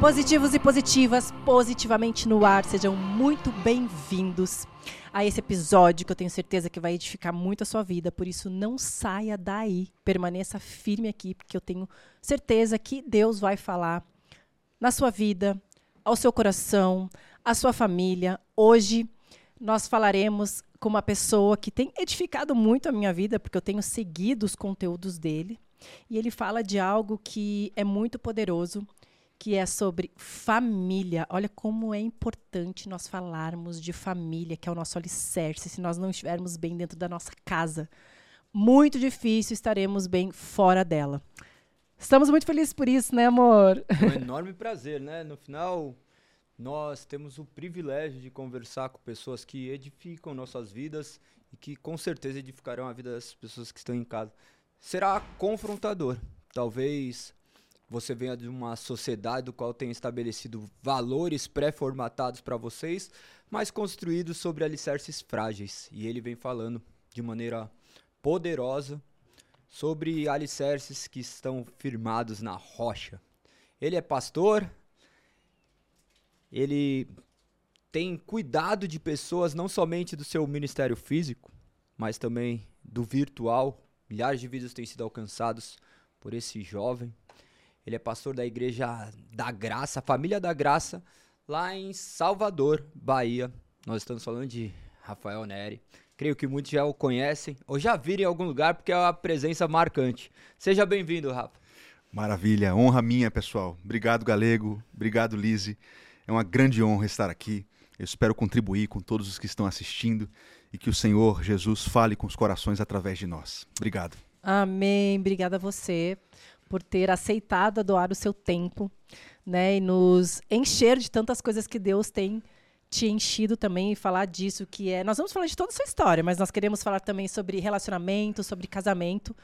Positivos e positivas, positivamente no ar, sejam muito bem-vindos a esse episódio que eu tenho certeza que vai edificar muito a sua vida. Por isso, não saia daí, permaneça firme aqui, porque eu tenho certeza que Deus vai falar na sua vida, ao seu coração, à sua família. Hoje nós falaremos com uma pessoa que tem edificado muito a minha vida, porque eu tenho seguido os conteúdos dele. E ele fala de algo que é muito poderoso, que é sobre família. Olha como é importante nós falarmos de família, que é o nosso alicerce. Se nós não estivermos bem dentro da nossa casa, muito difícil estaremos bem fora dela. Estamos muito felizes por isso, né, amor? É um enorme prazer, né? No final, nós temos o privilégio de conversar com pessoas que edificam nossas vidas e que com certeza edificarão a vida das pessoas que estão em casa. Será confrontador. Talvez você venha de uma sociedade do qual tem estabelecido valores pré-formatados para vocês, mas construídos sobre alicerces frágeis. E ele vem falando de maneira poderosa sobre alicerces que estão firmados na rocha. Ele é pastor, ele tem cuidado de pessoas não somente do seu ministério físico, mas também do virtual. Milhares de vidas têm sido alcançados por esse jovem. Ele é pastor da Igreja da Graça, Família da Graça, lá em Salvador, Bahia. Nós estamos falando de Rafael Neri. Creio que muitos já o conhecem ou já viram em algum lugar porque é uma presença marcante. Seja bem-vindo, Rafa. Maravilha, honra minha, pessoal. Obrigado, Galego. Obrigado, Lise. É uma grande honra estar aqui. Eu espero contribuir com todos os que estão assistindo e que o Senhor Jesus fale com os corações através de nós. Obrigado. Amém. Obrigada a você por ter aceitado doar o seu tempo, né, e nos encher de tantas coisas que Deus tem te enchido também e falar disso que é. Nós vamos falar de toda a sua história, mas nós queremos falar também sobre relacionamento, sobre casamento,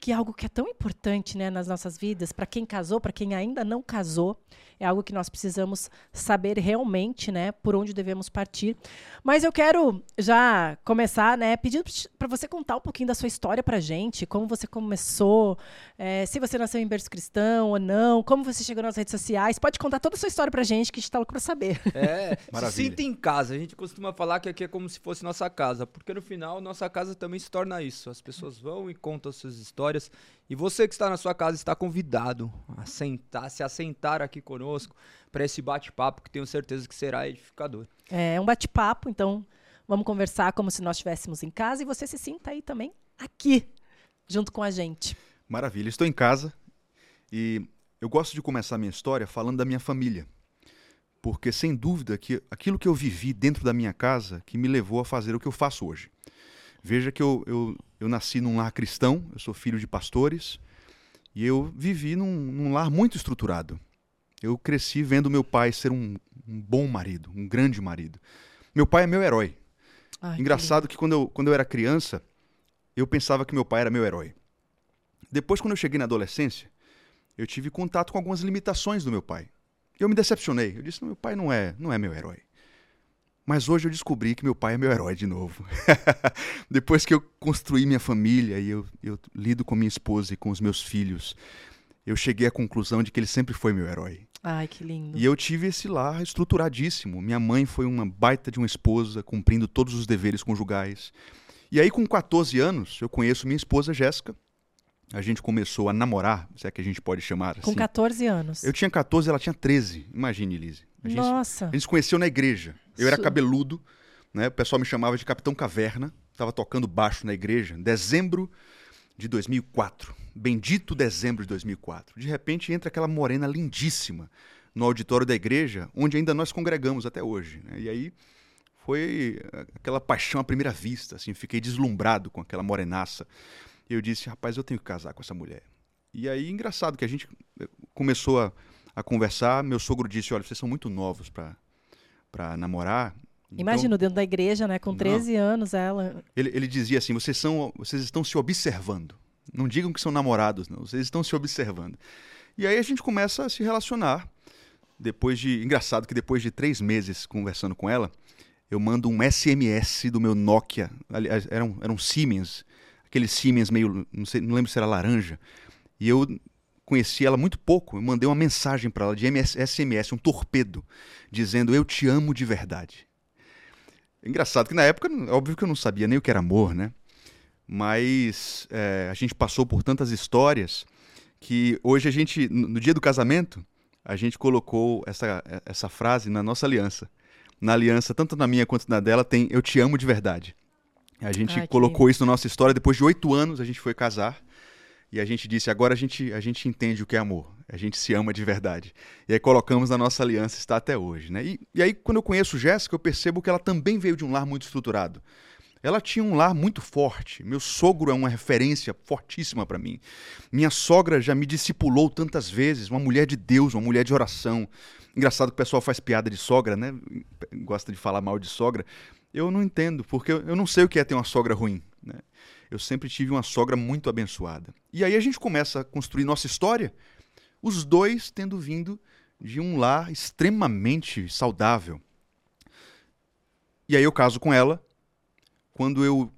que é algo que é tão importante, né, nas nossas vidas, para quem casou, para quem ainda não casou é algo que nós precisamos saber realmente, né, por onde devemos partir. Mas eu quero já começar, né, pedindo para você contar um pouquinho da sua história para gente, como você começou, é, se você nasceu em berço cristão ou não, como você chegou nas redes sociais. Pode contar toda a sua história para gente, que a gente está louco para saber. É, Maravilha. se sinta em casa. A gente costuma falar que aqui é como se fosse nossa casa, porque no final nossa casa também se torna isso. As pessoas vão e contam suas histórias e você que está na sua casa está convidado a sentar, se assentar aqui conosco para esse bate-papo que tenho certeza que será edificador. É um bate-papo, então vamos conversar como se nós estivéssemos em casa e você se sinta aí também aqui junto com a gente. Maravilha, estou em casa e eu gosto de começar minha história falando da minha família. Porque sem dúvida que aquilo que eu vivi dentro da minha casa que me levou a fazer o que eu faço hoje. Veja que eu, eu, eu nasci num lar cristão, eu sou filho de pastores, e eu vivi num, num lar muito estruturado. Eu cresci vendo meu pai ser um, um, bom marido, um grande marido. Meu pai é meu herói. Ai, Engraçado que, que quando, eu, quando eu era criança, eu pensava que meu pai era meu herói. Depois, quando eu cheguei na adolescência, eu tive contato com algumas limitações do meu pai. Eu me decepcionei. Eu disse: meu pai não é, não é meu herói. Mas hoje eu descobri que meu pai é meu herói de novo. Depois que eu construí minha família e eu, eu lido com minha esposa e com os meus filhos, eu cheguei à conclusão de que ele sempre foi meu herói. Ai, que lindo. E eu tive esse lar estruturadíssimo. Minha mãe foi uma baita de uma esposa, cumprindo todos os deveres conjugais. E aí, com 14 anos, eu conheço minha esposa Jéssica. A gente começou a namorar, se é que a gente pode chamar assim. Com 14 anos. Eu tinha 14, ela tinha 13. Imagine, Lise. A gente, Nossa. A gente se conheceu na igreja. Eu era cabeludo, né? O pessoal me chamava de Capitão Caverna. Estava tocando baixo na igreja, em dezembro de 2004. Bendito dezembro de 2004. De repente entra aquela morena lindíssima no auditório da igreja, onde ainda nós congregamos até hoje. Né? E aí foi aquela paixão à primeira vista, assim, fiquei deslumbrado com aquela morenaça. E eu disse, rapaz, eu tenho que casar com essa mulher. E aí, engraçado que a gente eh, começou a, a conversar, meu sogro disse, olha, vocês são muito novos para para namorar. Então, Imagina, dentro da igreja, né? Com 13 não. anos, ela. Ele, ele dizia assim: vocês, são, vocês estão se observando. Não digam que são namorados, não. Vocês estão se observando. E aí a gente começa a se relacionar. Depois de. Engraçado que depois de três meses conversando com ela, eu mando um SMS do meu Nokia. Aliás, era um, era um Siemens. Aquele Siemens meio. Não, sei, não lembro se era laranja. E eu conheci ela muito pouco, eu mandei uma mensagem para ela de SMS, um torpedo, dizendo eu te amo de verdade. Engraçado que na época, óbvio que eu não sabia nem o que era amor, né? Mas é, a gente passou por tantas histórias que hoje a gente, no dia do casamento, a gente colocou essa, essa frase na nossa aliança. Na aliança, tanto na minha quanto na dela, tem Eu te amo de verdade. A gente Ai, colocou isso na nossa história. Depois de oito anos, a gente foi casar. E a gente disse: agora a gente, a gente entende o que é amor. A gente se ama de verdade. E aí colocamos na nossa aliança, está até hoje. Né? E, e aí, quando eu conheço Jéssica, eu percebo que ela também veio de um lar muito estruturado. Ela tinha um lar muito forte. Meu sogro é uma referência fortíssima para mim. Minha sogra já me discipulou tantas vezes, uma mulher de Deus, uma mulher de oração. Engraçado que o pessoal faz piada de sogra, né? Gosta de falar mal de sogra. Eu não entendo, porque eu não sei o que é ter uma sogra ruim. Eu sempre tive uma sogra muito abençoada. E aí a gente começa a construir nossa história, os dois tendo vindo de um lar extremamente saudável. E aí eu caso com ela. Quando eu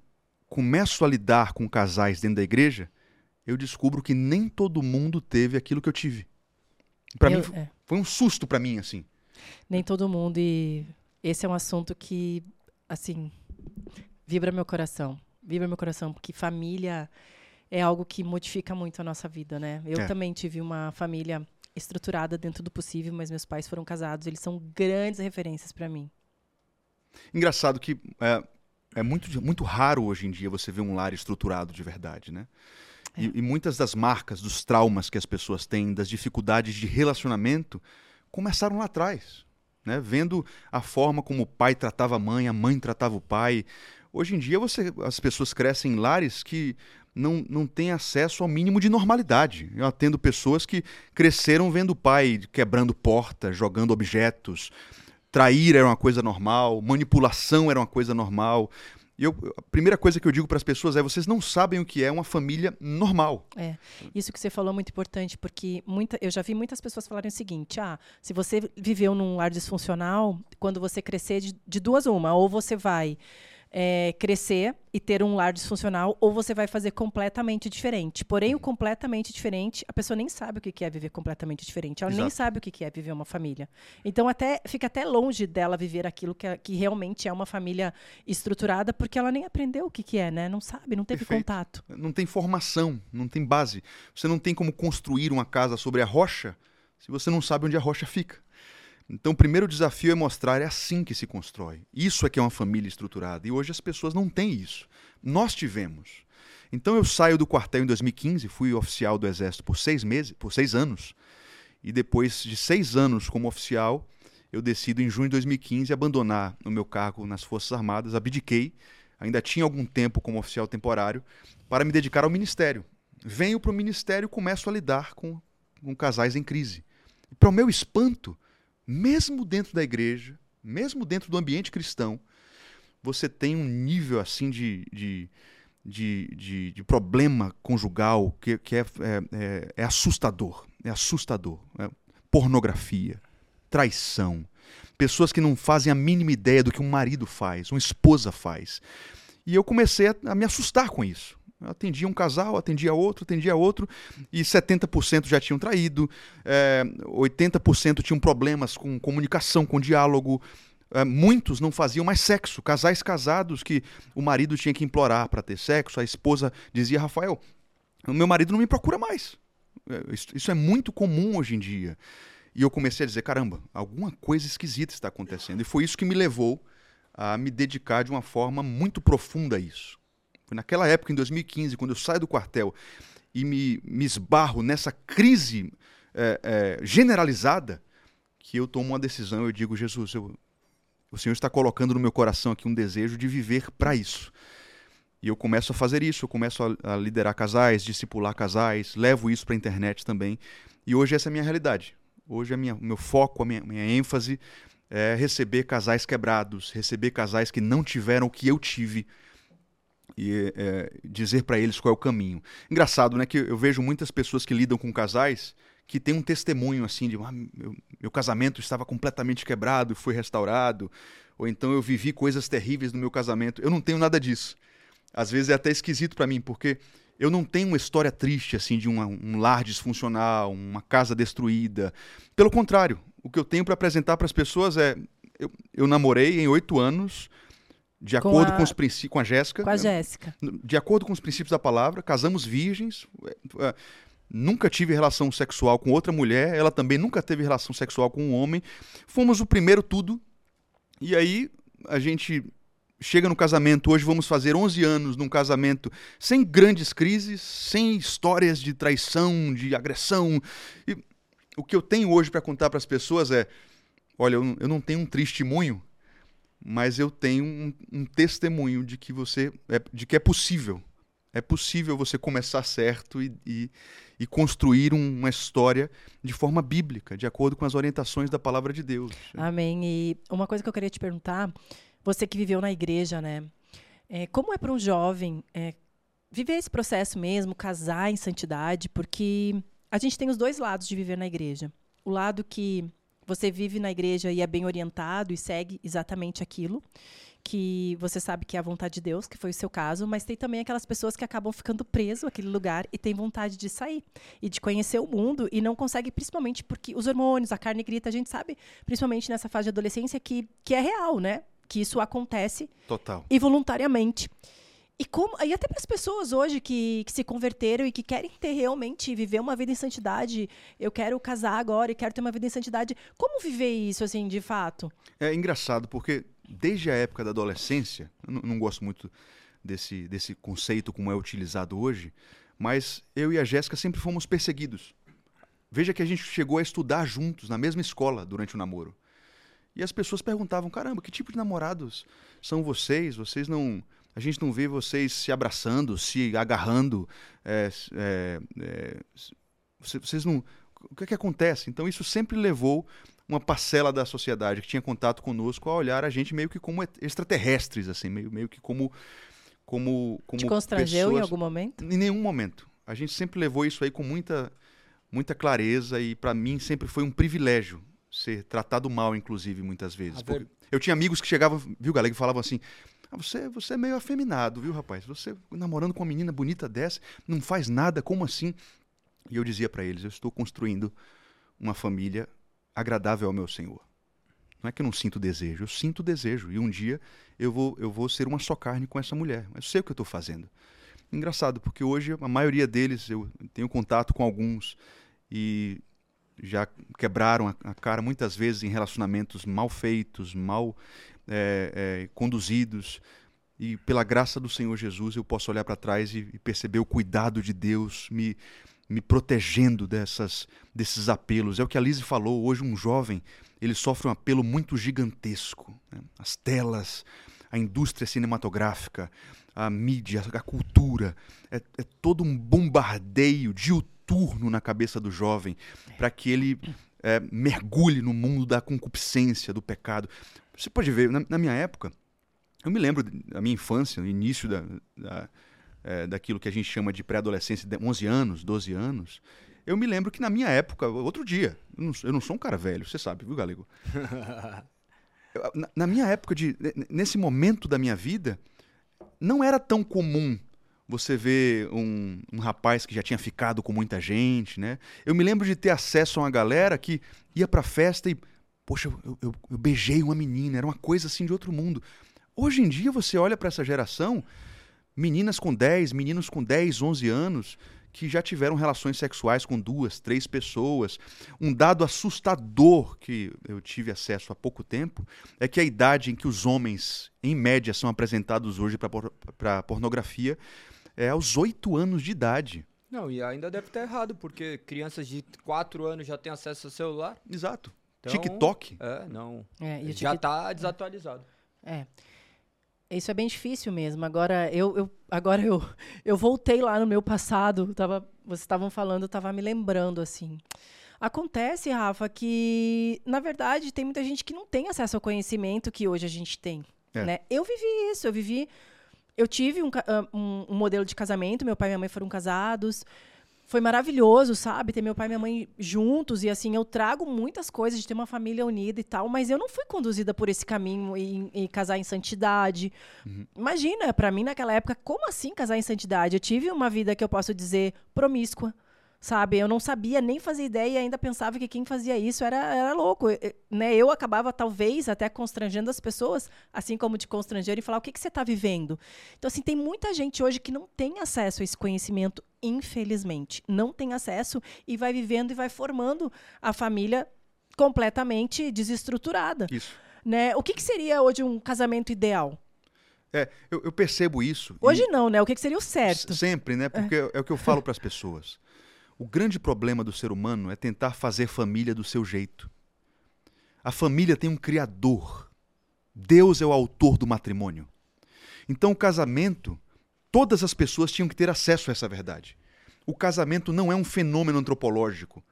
começo a lidar com casais dentro da igreja, eu descubro que nem todo mundo teve aquilo que eu tive. Para mim é. foi um susto para mim assim. Nem todo mundo e esse é um assunto que assim vibra meu coração vibra meu coração, porque família é algo que modifica muito a nossa vida, né? Eu é. também tive uma família estruturada dentro do possível, mas meus pais foram casados, eles são grandes referências para mim. Engraçado que é, é, muito, muito raro hoje em dia você ver um lar estruturado de verdade, né? É. E, e muitas das marcas, dos traumas que as pessoas têm, das dificuldades de relacionamento, começaram lá atrás. Né? Vendo a forma como o pai tratava a mãe, a mãe tratava o pai, Hoje em dia você, as pessoas crescem em lares que não, não têm acesso ao mínimo de normalidade. Eu atendo pessoas que cresceram vendo o pai quebrando porta, jogando objetos. Trair era uma coisa normal, manipulação era uma coisa normal. E eu, a primeira coisa que eu digo para as pessoas é: vocês não sabem o que é uma família normal. É, isso que você falou é muito importante, porque muita, eu já vi muitas pessoas falarem o seguinte: ah, se você viveu num lar disfuncional, quando você crescer de, de duas uma, ou você vai é, crescer e ter um lar disfuncional, ou você vai fazer completamente diferente. Porém, o completamente diferente, a pessoa nem sabe o que é viver completamente diferente. Ela Exato. nem sabe o que é viver uma família. Então, até fica até longe dela viver aquilo que, que realmente é uma família estruturada, porque ela nem aprendeu o que, que é, né? Não sabe, não teve Perfeito. contato. Não tem formação, não tem base. Você não tem como construir uma casa sobre a rocha se você não sabe onde a rocha fica. Então, o primeiro desafio é mostrar é assim que se constrói. Isso é que é uma família estruturada. E hoje as pessoas não têm isso. Nós tivemos. Então, eu saio do quartel em 2015, fui oficial do Exército por seis meses, por seis anos. E depois de seis anos como oficial, eu decido em junho de 2015 abandonar o meu cargo nas Forças Armadas, abdiquei, ainda tinha algum tempo como oficial temporário, para me dedicar ao ministério. Venho para o ministério e começo a lidar com, com casais em crise. E, para o meu espanto, mesmo dentro da igreja, mesmo dentro do ambiente cristão, você tem um nível assim de, de, de, de, de problema conjugal que, que é, é, é, é assustador. É assustador. É pornografia, traição, pessoas que não fazem a mínima ideia do que um marido faz, uma esposa faz. E eu comecei a, a me assustar com isso. Eu atendia um casal, atendia outro, atendia outro, e 70% já tinham traído, é, 80% tinham problemas com comunicação, com diálogo. É, muitos não faziam mais sexo. Casais casados que o marido tinha que implorar para ter sexo, a esposa dizia: Rafael, meu marido não me procura mais. É, isso é muito comum hoje em dia. E eu comecei a dizer: caramba, alguma coisa esquisita está acontecendo. E foi isso que me levou a me dedicar de uma forma muito profunda a isso. Foi naquela época, em 2015, quando eu saio do quartel e me, me esbarro nessa crise é, é, generalizada, que eu tomo uma decisão. Eu digo, Jesus, eu, o Senhor está colocando no meu coração aqui um desejo de viver para isso. E eu começo a fazer isso, eu começo a, a liderar casais, discipular casais, levo isso para a internet também. E hoje essa é a minha realidade. Hoje o meu foco, a minha, minha ênfase é receber casais quebrados, receber casais que não tiveram o que eu tive e é, dizer para eles qual é o caminho. Engraçado, né? Que eu vejo muitas pessoas que lidam com casais que têm um testemunho assim de ah, meu, meu casamento estava completamente quebrado e foi restaurado, ou então eu vivi coisas terríveis no meu casamento. Eu não tenho nada disso. Às vezes é até esquisito para mim, porque eu não tenho uma história triste assim de uma, um lar disfuncional, uma casa destruída. Pelo contrário, o que eu tenho para apresentar para as pessoas é eu, eu namorei em oito anos de Com acordo a- com os princípios com a Jéssica, Com a Jéssica. de acordo com os princípios da palavra, casamos virgens. é, é, Nunca tive relação sexual com outra mulher, ela também nunca teve relação sexual com um homem. Fomos o primeiro tudo. E aí a gente chega no casamento, hoje vamos fazer 11 anos num casamento sem grandes crises, sem histórias de traição, de agressão. E o que eu tenho hoje para contar para as pessoas é: olha, eu não- eu não tenho um testemunho, mas eu tenho um, um testemunho de que você é, de que é possível. É possível você começar certo e, e, e construir um- uma história de forma bíblica, de acordo com as orientações da palavra de Deus. Amém. E uma coisa que eu queria te perguntar, você que viveu na igreja, né? É, como é para um jovem é, viver esse processo mesmo, casar em santidade? Porque a gente tem os dois lados de viver na igreja. O lado que você vive na igreja e é bem orientado e segue exatamente aquilo que você sabe que é a vontade de Deus, que foi o seu caso, mas tem também aquelas pessoas que acabam ficando preso àquele lugar e têm vontade de sair e de conhecer o mundo e não consegue, principalmente porque os hormônios, a carne grita, a gente sabe, principalmente nessa fase de adolescência, que, que é real, né? Que isso acontece Total. e voluntariamente. E, como, e até para as pessoas hoje que, que se converteram e que querem ter realmente, viver uma vida em santidade, eu quero casar agora e quero ter uma vida em santidade. Como viver isso, assim, de fato? É engraçado porque desde a época da adolescência, não, não gosto muito desse, desse conceito como é utilizado hoje, mas eu e a Jéssica sempre fomos perseguidos. Veja que a gente chegou a estudar juntos na mesma escola durante o namoro. E as pessoas perguntavam: caramba, que tipo de namorados são vocês? Vocês não. A gente não vê vocês se abraçando, se agarrando. é, é, é, vocês não. O que é que acontece? Então isso sempre levou uma parcela da sociedade que tinha contato conosco a olhar a gente meio que como extraterrestres, assim, meio, meio que como. como, como Te constrangeu em pessoas- algum momento? em nenhum momento. A gente sempre levou isso aí com muita, muita clareza e para mim sempre foi um privilégio ser tratado mal, inclusive, muitas vezes. Ver- Eu tinha amigos que chegavam, viu, galera, que falavam assim: ah, você, você é meio afeminado, viu, rapaz? Você namorando com uma menina bonita dessa, não faz nada, como assim? E eu dizia para eles: eu estou construindo uma família agradável ao meu Senhor. Não é que eu não sinto desejo, eu sinto desejo. E um dia eu vou, eu vou ser uma só carne com essa mulher. Eu sei o que eu estou fazendo. Engraçado, porque hoje a maioria deles, eu tenho contato com alguns e já quebraram a, cara muitas vezes em relacionamentos mal feitos, mal é, é, conduzidos. E pela graça do Senhor Jesus eu posso olhar para trás e, e perceber o cuidado de Deus me, me protegendo dessas, desses apelos. É o que a Lise falou. Hoje um jovem ele sofre um apelo muito gigantesco. né? As telas, a indústria cinematográfica, a mídia, a cultura. É, é todo um bombardeio diuturno na cabeça do jovem para que ele é, mergulhe no mundo da concupiscência, do pecado. Você pode ver, na, na minha época, eu me lembro da minha infância, no início da, da, é, daquilo que a gente chama de pré-adolescência, de 11 anos, 12 anos. Eu me lembro que na minha época, outro dia, eu não, eu não sou um cara velho, você sabe, viu, Galego? Eu- na, na minha época, de, nesse momento da minha vida, não era tão comum você ver um, um rapaz que já tinha ficado com muita gente, né? Eu me lembro de ter acesso a uma galera que ia pra festa e, poxa, eu, eu- eu beijei uma menina, era uma coisa assim de outro mundo. Hoje em dia você olha pra essa geração, meninas com 10, meninos com 10, 11 anos, que já tiveram relações sexuais com duas, três pessoas. Um dado assustador que eu tive acesso há pouco tempo é que a idade em que os homens, em média, são apresentados hoje para pornografia é aos 8 anos de idade. Não, e ainda deve estar errado, porque crianças de 4 anos já têm acesso ao celular. Exato. Então, TikTok. É, não. É, e Já TikTok- tá desatualizado. É. Isso é bem difícil mesmo. Agora eu, eu agora eu, eu voltei lá no meu passado. Tava, vocês estavam falando, eu estava me lembrando assim. Acontece, Rafa, que na verdade tem muita gente que não tem acesso ao conhecimento que hoje a gente tem. É. Né? Eu vivi isso, eu vivi. Eu tive um, um- um modelo de casamento, meu pai e minha mãe foram casados. Foi maravilhoso, sabe? Ter meu pai e minha mãe juntos. E assim, eu trago muitas coisas de ter uma família unida e tal, mas eu não fui conduzida por esse caminho e, e casar em santidade. Uhum. Imagina, para mim naquela época, como assim casar em santidade? Eu tive uma vida que eu posso dizer promíscua sabe? Eu não sabia, nem fazia ideia e ainda pensava que quem fazia isso era, era louco. Eu, né? eu acabava, talvez, até constrangendo as pessoas, assim como te constrangeram, e falar o que, que você está vivendo. Então, assim, tem muita gente hoje que não tem acesso a esse conhecimento, infelizmente. Não tem acesso e vai vivendo e vai formando a família completamente desestruturada. Isso. Né? O que, que seria hoje um casamento ideal? É, eu, eu percebo isso. Hoje não, né? O que, que seria o certo? Sempre, né? Porque é, é o que eu falo para as pessoas. O grande problema do ser humano é tentar fazer família do seu jeito. A família tem um criador. Deus é o autor do matrimônio. Então, o casamento, todas as pessoas tinham que ter acesso a essa verdade. O casamento não é um fenômeno antropológico.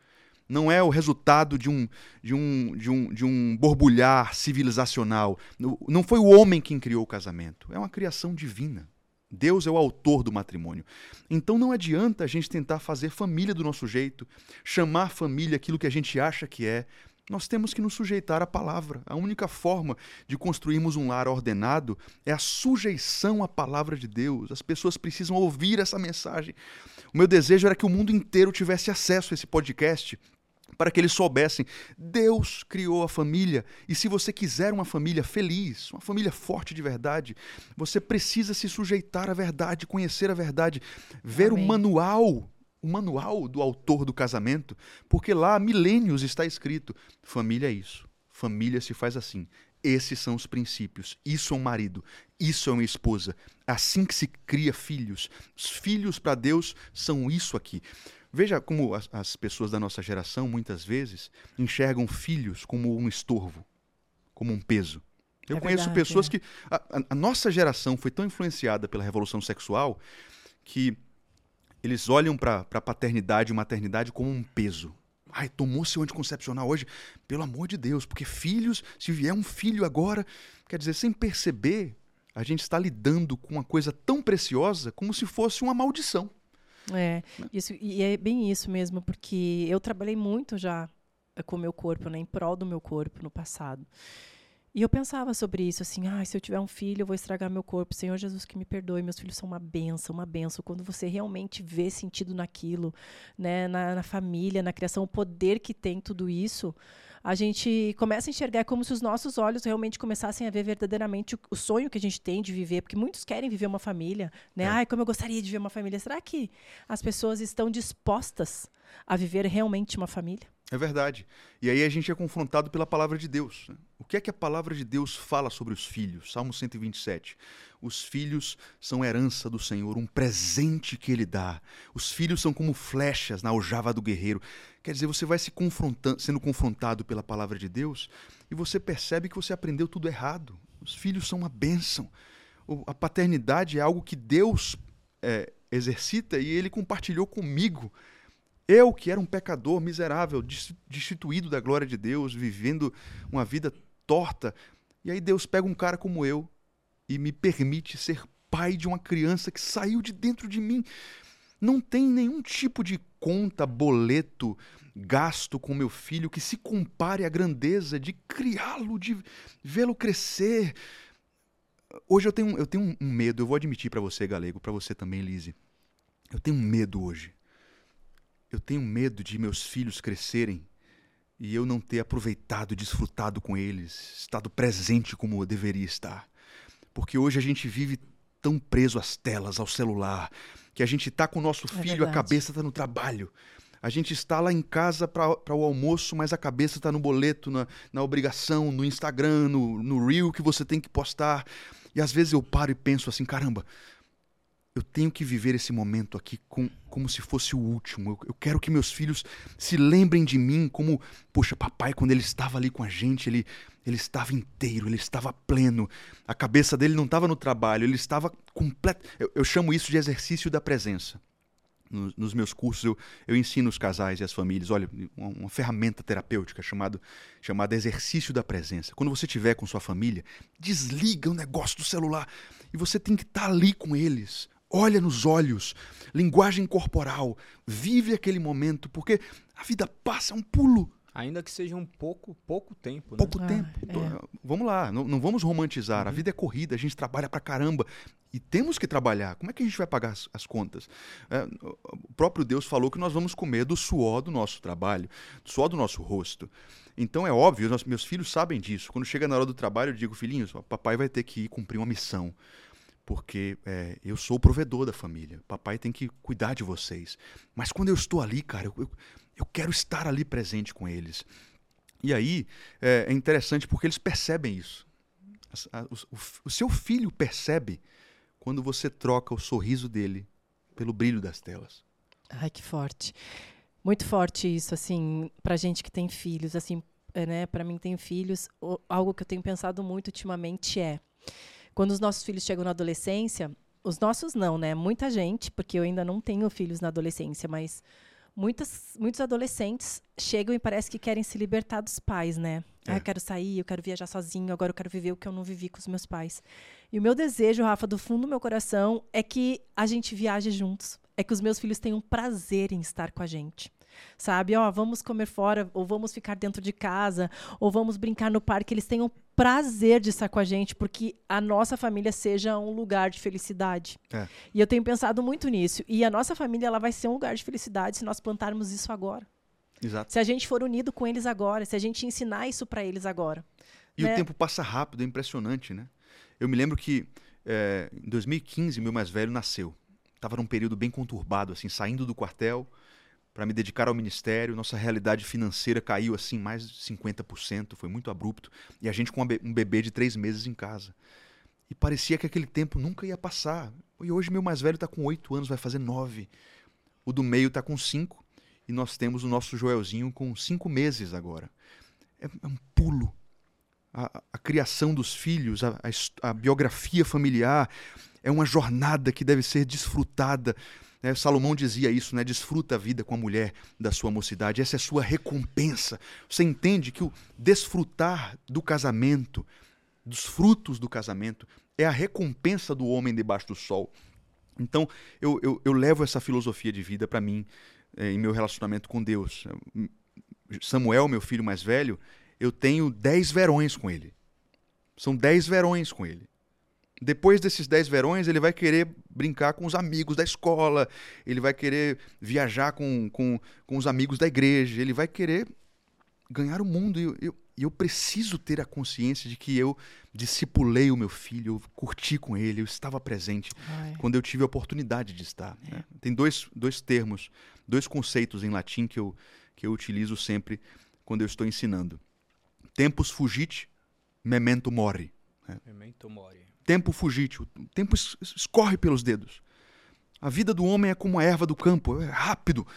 Não é o resultado de um, de um, de um, de um borbulhar civilizacional. Não foi o homem quem criou o casamento. É uma criação divina. Deus é o autor do matrimônio. Então não adianta a gente tentar fazer família do nosso jeito, chamar família aquilo que a gente acha que é. Nós temos que nos sujeitar à palavra. A única forma de construirmos um lar ordenado é a sujeição à palavra de Deus. As pessoas precisam ouvir essa mensagem. O meu desejo era que o mundo inteiro tivesse acesso a esse podcast para que eles soubessem: Deus criou a família, e se você quiser uma família feliz, uma família forte de verdade, você precisa se sujeitar à verdade, conhecer a verdade, ver Amém. o manual, o manual do autor do casamento, porque lá há milênios está escrito: família é isso, família se faz assim. Esses são os princípios. Isso é um marido, isso é uma esposa. Assim que se cria filhos. Os filhos para Deus são isso aqui. Veja como as, as, pessoas da nossa geração, muitas vezes, enxergam filhos como um estorvo, como um peso. Eu é conheço verdade, pessoas é. que. A, a, nossa geração foi tão influenciada pela revolução sexual que eles olham para a paternidade e maternidade como um peso. Ai, tomou seu anticoncepcional hoje? Pelo amor de Deus, porque filhos, se vier um filho agora, quer dizer, sem perceber, a gente está lidando com uma coisa tão preciosa como se fosse uma maldição. É, né? isso, e é bem isso mesmo, porque eu trabalhei muito já eh, com o meu corpo, né, em prol do meu corpo no passado. E eu pensava sobre isso, assim, ah, se eu tiver um filho, eu vou estragar meu corpo. Senhor Jesus, que me perdoe, meus filhos são uma benção, uma benção. Quando você realmente vê sentido naquilo, né, na, na família, na criação, o poder que tem tudo isso, a gente começa a enxergar como se os nossos olhos realmente começassem a ver verdadeiramente o, o sonho que a gente tem de viver, porque muitos querem viver uma família, né? É. Ai, como eu gostaria de viver uma família. Será que as pessoas estão dispostas a viver realmente uma família? É verdade. E aí a gente é confrontado pela palavra de Deus. Né? O que é que a palavra de Deus fala sobre os filhos? Salmo 127. Os filhos são herança do Senhor, um presente que ele dá. Os filhos são como flechas na aljava do guerreiro. Quer dizer, você vai se confrontando, sendo confrontado pela palavra de Deus e você percebe que você aprendeu tudo errado. Os filhos são uma bênção. A paternidade é algo que Deus é, exercita e ele compartilhou comigo. Eu, que era um pecador miserável, destituído da glória de Deus, vivendo uma vida torta. E aí Deus pega um cara como eu e me permite ser pai de uma criança que saiu de dentro de mim. Não tem nenhum tipo de conta, boleto, gasto com meu filho que se compare à grandeza de criá-lo, de vê-lo crescer. Hoje eu tenho, eu tenho um medo, eu vou admitir para você, Galego, para você também, Lise. Eu tenho um medo hoje eu tenho medo de meus filhos crescerem e eu não ter aproveitado, desfrutado com eles, estado presente como eu deveria estar. Porque hoje a gente vive tão preso às telas, ao celular, que a gente está com o nosso é filho, é a cabeça está no trabalho. A gente está lá em casa para o almoço, mas a cabeça está no boleto, na, na obrigação, no Instagram, no, no Reel que você tem que postar. E às vezes eu paro e penso assim: caramba, eu tenho que viver esse momento aqui com, como se fosse o último. Eu, eu, quero que meus filhos se lembrem de mim como, poxa, papai, quando ele estava ali com a gente, ele, ele estava inteiro, ele estava pleno. A cabeça dele não estava no trabalho, ele estava completo. Eu, eu chamo isso de exercício da presença. Nos, nos, meus cursos eu, eu ensino os casais e as famílias, olha, uma, uma, ferramenta terapêutica chamado, chamada exercício da presença. Quando você estiver com sua família, desliga o negócio do celular e você tem que estar ali com eles, olha nos olhos, linguagem corporal, vive aquele momento, porque a vida passa um pulo. Ainda que seja um pouco, pouco tempo, né? Pouco Ah, tempo. é. Então, Vamos lá, não, não vamos romantizar. A vida é corrida, a gente trabalha pra caramba. E temos que trabalhar. Como é que a gente vai pagar as, as contas? É, o próprio Deus falou que nós vamos comer do suor do nosso trabalho, do suor do nosso rosto. Então é óbvio, nós- meus filhos sabem disso. Quando chega na hora do trabalho, eu digo, filhinhos, papai vai ter que ir cumprir uma missão. Porque é, eu sou o provedor da família. Papai tem que cuidar de vocês. Mas quando eu estou ali, cara, eu, eu, eu quero estar ali presente com eles. E aí é, é interessante porque eles percebem isso. A- os- o, o seu filho percebe quando você troca o sorriso dele pelo brilho das telas. Ai, que forte. Muito forte isso, assim, pra gente que tem filhos, assim, é, né, para mim tem filhos, algo que eu tenho pensado muito ultimamente é quando os nossos filhos chegam na adolescência, os nossos não, né? Muita gente, porque eu ainda não tenho filhos na adolescência, mas muitas, muitos adolescentes chegam e parece que querem se libertar dos pais, né? É. Ah, eu quero sair, eu quero viajar sozinho, agora eu quero viver o que eu não vivi com os meus pais. E o meu desejo, Rafa, do fundo do meu coração, é que a gente viaje juntos. É que os meus filhos tenham prazer em estar com a gente. Sabe? Ó, vamos comer fora, ou vamos ficar dentro de casa, ou vamos brincar no parque. Eles tenham prazer de estar com a gente, porque a nossa família seja um lugar de felicidade. É. E eu tenho pensado muito nisso. E a nossa família ela vai ser um lugar de felicidade se nós plantarmos isso agora. Exato. Se a gente for unido com eles agora, se a gente ensinar isso para eles agora. E né? o tempo passa rápido, é impressionante, né? Eu me lembro que é, em 2015 meu mais velho nasceu. Estava num período bem conturbado, assim, saindo do quartel para me dedicar ao ministério. Nossa realidade financeira caiu assim mais de 50%, foi muito abrupto. E a gente com um bebê de três meses em casa. E parecia que aquele tempo nunca ia passar. E hoje meu mais velho está com oito anos, vai fazer nove. O do meio está com cinco. E nós temos o nosso Joelzinho com cinco meses agora. É, é um pulo a, a criação dos filhos, a, a a biografia familiar, é uma jornada que deve ser desfrutada. Né? Salomão dizia isso, né? Desfruta a vida com a mulher da sua mocidade. Essa é a sua recompensa. Você entende que o desfrutar do casamento, dos frutos do casamento, é a recompensa do homem debaixo do sol. Então, eu, eu, eu levo essa filosofia de vida para mim, eh, em meu relacionamento com Deus. Samuel, meu filho mais velho, eu tenho dez verões com ele. São dez verões com ele. Depois desses dez verões, ele vai querer brincar com os amigos da escola, ele vai querer viajar com, com, com os amigos da igreja, ele vai querer ganhar o mundo. E eu, eu, eu preciso ter a consciência de que eu discipulei o meu filho, eu curti com ele, eu estava presente Ai. quando eu tive a oportunidade de estar. né? Tem dois, dois termos, dois conceitos em latim que eu, que eu utilizo sempre quando eu estou ensinando. Tempus fugit, memento mori. Memento mori. Tempo fugit, o tempo es- escorre pelos dedos. A vida do homem é como a erva do campo, é rápido.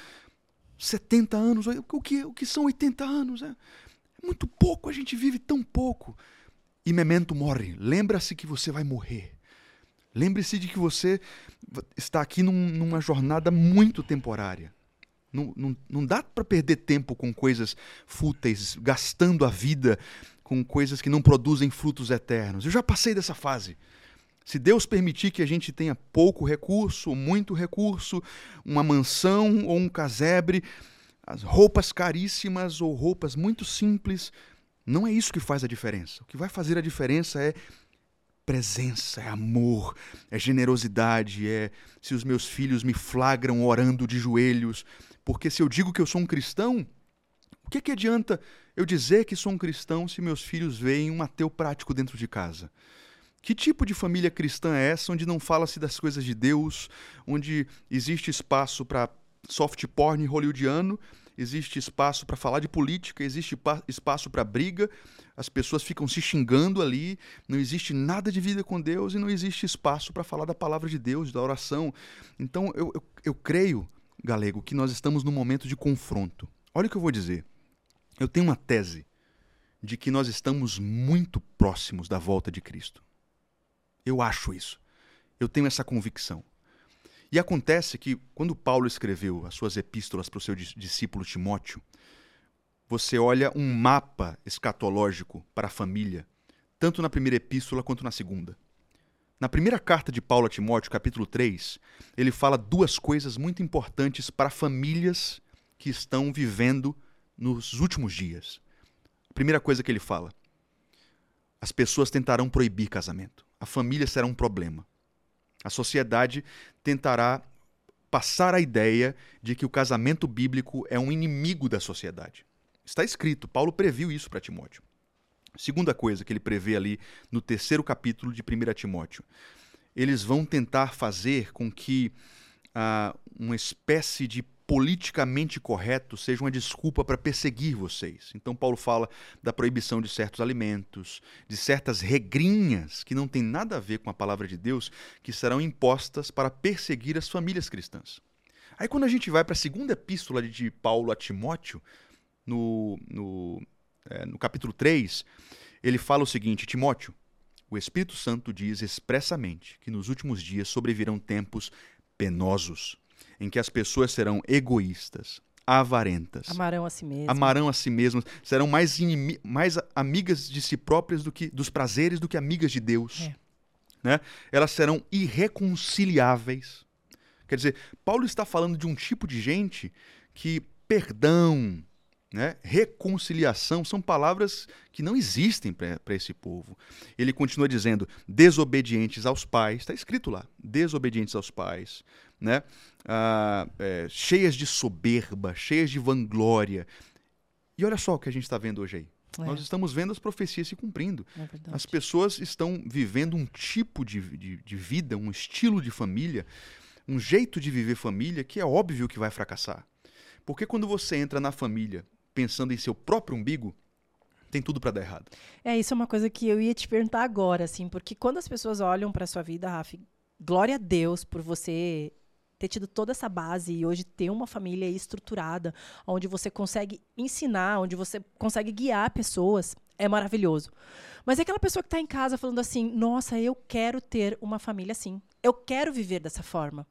70 anos, o que, o que são 80 anos? É, é muito pouco, a gente vive tão pouco. E memento mori, lembra-se que você vai morrer. Lembre-se de que você está aqui num- numa jornada muito temporária. Não, não, não dá para perder tempo com coisas fúteis, gastando a vida com coisas que não produzem frutos eternos. Eu já passei dessa fase. Se Deus permitir que a gente tenha pouco recurso, muito recurso, uma mansão ou um casebre, as roupas caríssimas ou roupas muito simples, não é isso que faz a diferença. O que vai fazer a diferença é presença, é amor, é generosidade, é se os meus filhos me flagram orando de joelhos. Porque se eu digo que eu sou um cristão, que, que adianta eu dizer que sou um cristão se meus filhos veem um ateu prático dentro de casa? Que tipo de família cristã é essa onde não fala-se das coisas de Deus, onde existe espaço para soft porn hollywoodiano, existe espaço para falar de política, existe pa- espaço para briga, as pessoas ficam se xingando ali, não existe nada de vida com Deus e não existe espaço para falar da palavra de Deus, da oração. Então eu, eu, eu creio, Galego, que nós estamos num momento de confronto. Olha o que eu vou dizer. Eu tenho uma tese de que nós estamos muito próximos da volta de Cristo. Eu acho isso. Eu tenho essa convicção. E acontece que, quando Paulo escreveu as suas epístolas para o seu dis- discípulo Timóteo, você olha um mapa escatológico para a família, tanto na primeira epístola quanto na segunda. Na primeira carta de Paulo a Timóteo, capítulo 3, ele fala duas coisas muito importantes para famílias que estão vivendo nos últimos dias. A primeira coisa que ele fala: as pessoas tentarão proibir casamento. A família será um problema. A sociedade tentará passar a ideia de que o casamento bíblico é um inimigo da sociedade. Está escrito, Paulo previu isso para Timóteo. Segunda coisa que ele prevê ali no terceiro capítulo de 1 Timóteo. Eles vão tentar fazer com que ah, uma espécie de politicamente correto seja uma desculpa para perseguir vocês. Então, Paulo fala da proibição de certos alimentos, de certas regrinhas que não têm nada a ver com a palavra de Deus, que serão impostas para perseguir as famílias cristãs. Aí, quando a gente vai para a segunda epístola de Paulo a Timóteo, no, no, é, no capítulo 3, ele fala o seguinte: Timóteo, o Espírito Santo diz expressamente que nos últimos dias sobrevirão tempos penosos em que as pessoas serão egoístas, avarentas. Amarão a si mesmas. Amarão a si mesmas. Serão mais, mais amigas de si próprias do que dos prazeres do que amigas de Deus. É. Né? Elas serão irreconciliáveis. Quer dizer, Paulo está falando de um tipo de gente que perdão, né? Reconciliação são palavras que não existem para esse povo. Ele continua dizendo: desobedientes aos pais, está escrito lá, desobedientes aos pais, né? Ah, é, cheias de soberba, cheias de vanglória. E olha só o que a gente está vendo hoje aí. É. Nós estamos vendo as profecias se cumprindo. É as pessoas estão vivendo um tipo de, de, de vida, um estilo de família, um jeito de viver família que é óbvio que vai fracassar. Porque quando você entra na família pensando em seu próprio umbigo, tem tudo para dar errado. É, isso é uma coisa que eu ia te perguntar agora, assim, porque quando as pessoas olham para sua vida, Rafa, glória a Deus por você ter tido toda essa base e hoje ter uma família estruturada, onde você consegue ensinar, onde você consegue guiar pessoas, é maravilhoso. Mas é aquela pessoa que está em casa falando assim: nossa, eu quero ter uma família assim. Eu quero viver dessa forma.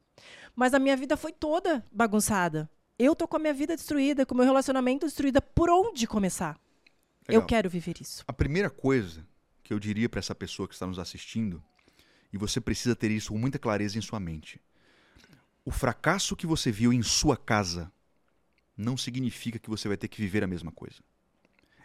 Mas a minha vida foi toda bagunçada. Eu tô com a minha vida destruída, com o meu relacionamento destruída. Por onde começar? Legal. Eu quero viver isso. A primeira coisa que eu diria para essa pessoa que está nos assistindo, e você precisa ter isso com muita clareza em sua mente, o fracasso que você viu em sua casa não significa que você vai ter que viver a mesma coisa.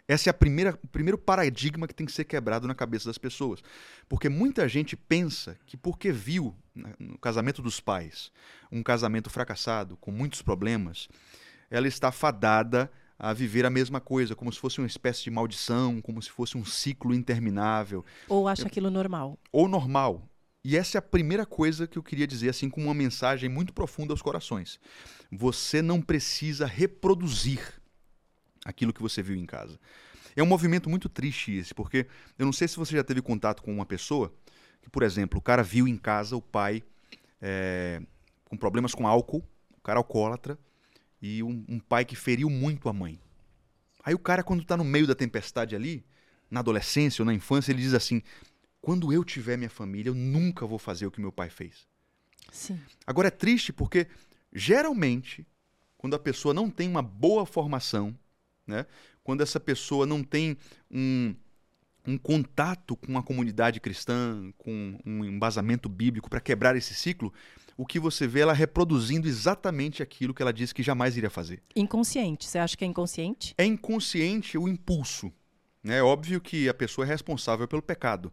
Essa é a primeira, o primeiro paradigma que tem que ser quebrado na cabeça das pessoas. Porque muita gente pensa que porque viu no casamento dos pais um casamento fracassado, com muitos problemas, ela está fadada a viver a mesma coisa, como se fosse uma espécie de maldição, como se fosse um ciclo interminável. Ou acha aquilo normal. Ou normal. E essa é a primeira coisa que eu queria dizer, assim, como uma mensagem muito profunda aos corações. Você não precisa reproduzir aquilo que você viu em casa. É um movimento muito triste esse, porque eu não sei se você já teve contato com uma pessoa que, por exemplo, o cara viu em casa o pai é, com problemas com álcool, o cara alcoólatra, e um, um pai que feriu muito a mãe. Aí o cara, quando está no meio da tempestade ali, na adolescência ou na infância, ele diz assim: quando eu tiver minha família, eu nunca vou fazer o que meu pai fez. Sim. Agora é triste porque, geralmente, quando a pessoa não tem uma boa formação, né? quando essa pessoa não tem um, um contato com a comunidade cristã, com um embasamento bíblico para quebrar esse ciclo, o que você vê é ela reproduzindo exatamente aquilo que ela disse que jamais iria fazer. Inconsciente. Você acha que é inconsciente? É inconsciente o impulso. Né? É óbvio que a pessoa é responsável pelo pecado.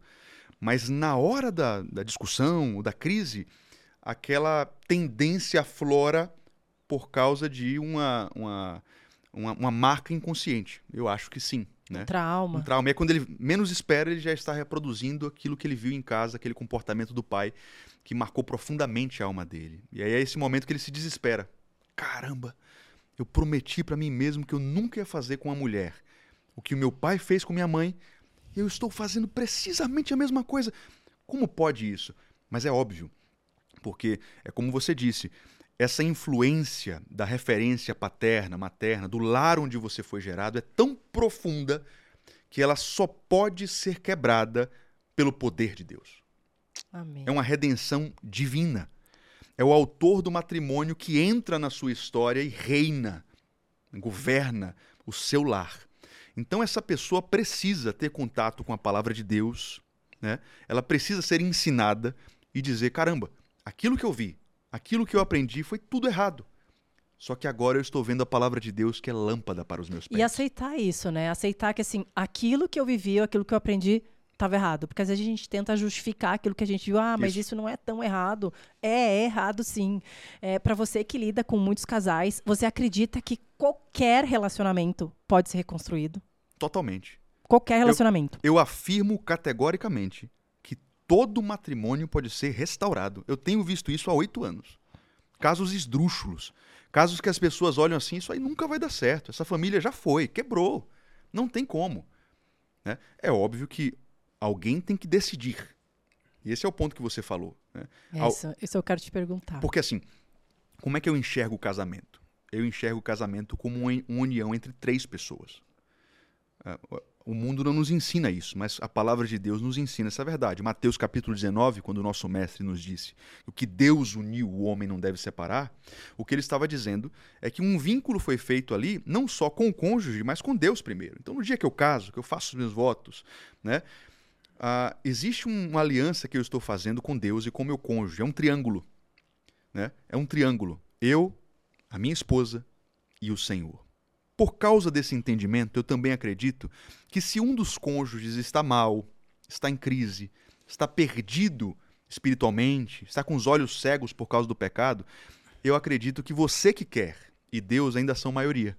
Mas na hora da, da discussão, da crise, aquela tendência aflora por causa de uma, uma, uma, uma marca inconsciente. Eu acho que sim. Né? Um trauma. Um trauma. E é quando ele menos espera, ele já está reproduzindo aquilo que ele viu em casa, aquele comportamento do pai que marcou profundamente a alma dele. E aí é esse momento que ele se desespera. Caramba, eu prometi para mim mesmo que eu nunca ia fazer com uma mulher o que o meu pai fez com minha mãe eu estou fazendo precisamente a mesma coisa. Como pode isso? Mas é óbvio, porque é como você disse, essa influência da referência paterna, materna, do lar onde você foi gerado é tão profunda que ela só pode ser quebrada pelo poder de Deus. Amém. É uma redenção divina. É o autor do matrimônio que entra na sua história e reina, governa o seu lar. Então essa pessoa precisa ter contato com a palavra de Deus, né? Ela precisa ser ensinada e dizer: caramba, aquilo que eu vi, aquilo que eu aprendi foi tudo errado. Só que agora eu estou vendo a palavra de Deus que é lâmpada para os meus pés. E aceitar isso, né? Aceitar que assim, aquilo que eu vivi, aquilo que eu aprendi, estava errado. Porque às vezes a gente tenta justificar aquilo que a gente viu. Ah, mas isso, isso não é tão errado. É, é errado sim. É, para você que lida com muitos casais, você acredita que qualquer relacionamento pode ser reconstruído? Totalmente. Qualquer relacionamento. Eu, eu afirmo categoricamente que todo matrimônio pode ser restaurado. Eu tenho visto isso há oito anos. Casos esdrúxulos. Casos que as pessoas olham assim, isso aí nunca vai dar certo. Essa família já foi, quebrou. Não tem como. Né? É óbvio que alguém tem que decidir. E esse é o ponto que você falou. Né? Isso, isso eu quero te perguntar. Porque assim, como é que eu enxergo o casamento? Eu enxergo o casamento como uma união entre três pessoas. Ah, o mundo não nos ensina isso, mas a palavra de Deus nos ensina essa verdade. Mateus capítulo 19, quando o nosso mestre nos disse o que Deus uniu, o homem não deve separar, o que ele estava dizendo é que um vínculo foi feito ali, não só com o cônjuge, mas com Deus primeiro. Então, no dia que eu caso, que eu faço os meus votos, né, ah, existe uma aliança que eu estou fazendo com Deus e com meu cônjuge. É um triângulo. Né? É um triângulo. Eu, a minha esposa e o Senhor. Por causa desse entendimento, eu também acredito que se um dos cônjuges está mal, está em crise, está perdido espiritualmente, está com os olhos cegos por causa do pecado, eu acredito que você que quer e Deus ainda são maioria.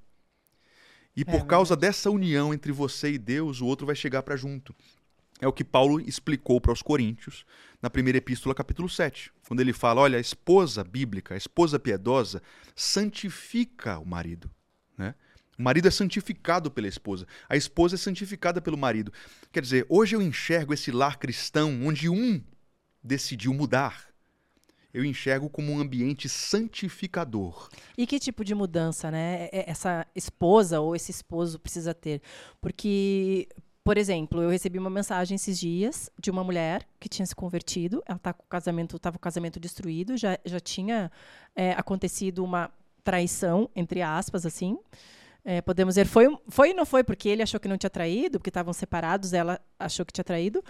E por é causa dessa união entre você e Deus, o outro vai chegar para junto. É o que Paulo explicou para os Coríntios na primeira epístola, capítulo 7, quando ele fala: olha, a esposa bíblica, a esposa piedosa, santifica o marido. Né? O marido é santificado pela esposa. A esposa é santificada pelo marido. Quer dizer, hoje eu enxergo esse lar cristão onde um decidiu mudar. Eu enxergo como um ambiente santificador. E que tipo de mudança, né? Essa esposa ou esse esposo precisa ter? Porque, por exemplo, eu recebi uma mensagem esses dias de uma mulher que tinha se convertido. Ela tá com o casamento, estava com o casamento destruído, já, já tinha é, acontecido uma traição, entre aspas, assim. É, podemos dizer, foi, foi e não foi, porque ele achou que não tinha traído, porque estavam separados, ela achou que tinha traído,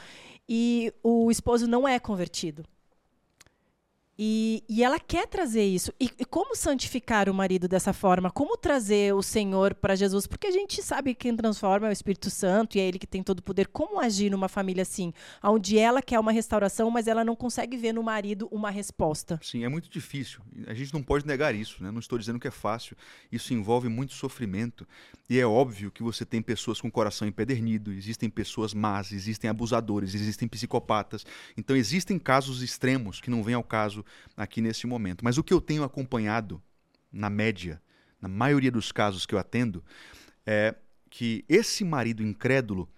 e o esposo não é convertido. E, e ela quer trazer isso. E, e, como santificar o marido dessa forma? Como trazer o Senhor para Jesus? Porque a gente sabe que quem transforma é o Espírito Santo e é Ele que tem todo o poder. Como agir numa família assim, onde ela quer uma restauração, mas ela não consegue ver no marido uma resposta? Sim, é muito difícil. A gente não pode negar isso. Né? Não estou dizendo que é fácil. Isso envolve muito sofrimento. E é óbvio que você tem pessoas com coração empedernido, existem pessoas más, existem abusadores, existem psicopatas. Então existem casos extremos que não vêm ao caso aqui nesse momento. Mas o que eu tenho acompanhado, na média, na maioria dos casos que eu atendo, é que esse marido incrédulo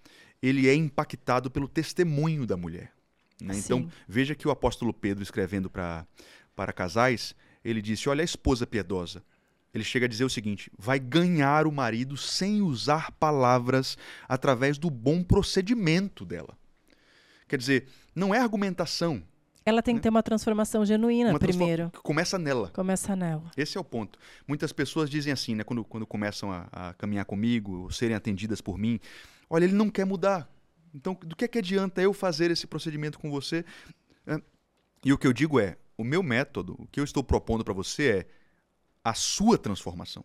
ele é impactado pelo testemunho da mulher. Né? Então, veja que o apóstolo Pedro, escrevendo pra, para casais, ele disse: Olha, a esposa piedosa. Ele chega a dizer o seguinte: vai ganhar o marido sem usar palavras através do bom procedimento dela. Quer dizer, não é argumentação, ela tem que ter uma transformação genuína uma primeiro. Começa nela. Começa nela. Esse é o ponto. Muitas pessoas dizem assim, né, quando, quando começam a, a caminhar comigo, serem atendidas por mim, olha, ele não quer mudar. Então, do que é que adianta eu fazer esse procedimento com você? E o que eu digo é, o meu método, o que eu estou propondo para você é a sua transformação.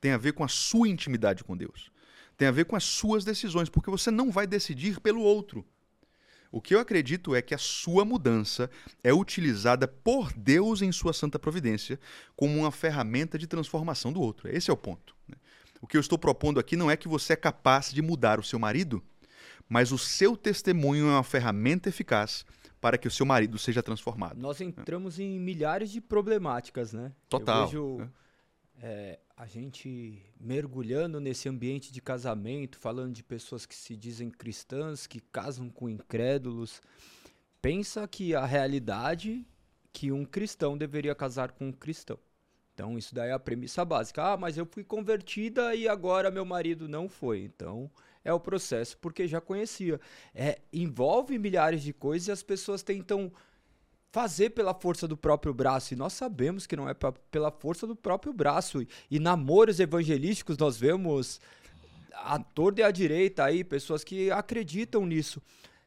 Tem a ver com a sua intimidade com Deus. Tem a ver com as suas decisões, porque você não vai decidir pelo outro. O que eu acredito é que a sua mudança é utilizada por Deus em sua santa providência como uma ferramenta de transformação do outro. Esse é o ponto. Né? O que eu estou propondo aqui não é que você é capaz de mudar o seu marido, mas o seu testemunho é uma ferramenta eficaz para que o seu marido seja transformado. Nós entramos em milhares de problemáticas, né? Total. Eu vejo né? É, a gente mergulhando nesse ambiente de casamento, falando de pessoas que se dizem cristãs, que casam com incrédulos, pensa que a realidade que um cristão deveria casar com um cristão. Então isso daí é a premissa básica. Ah, mas eu fui convertida e agora meu marido não foi. Então é o processo porque já conhecia. É, envolve milhares de coisas e as pessoas tentam fazer pela força do próprio braço. E nós sabemos que não é pra, pela força do próprio braço. E, e namoros evangelísticos nós vemos a torta e a direita aí, pessoas que acreditam nisso.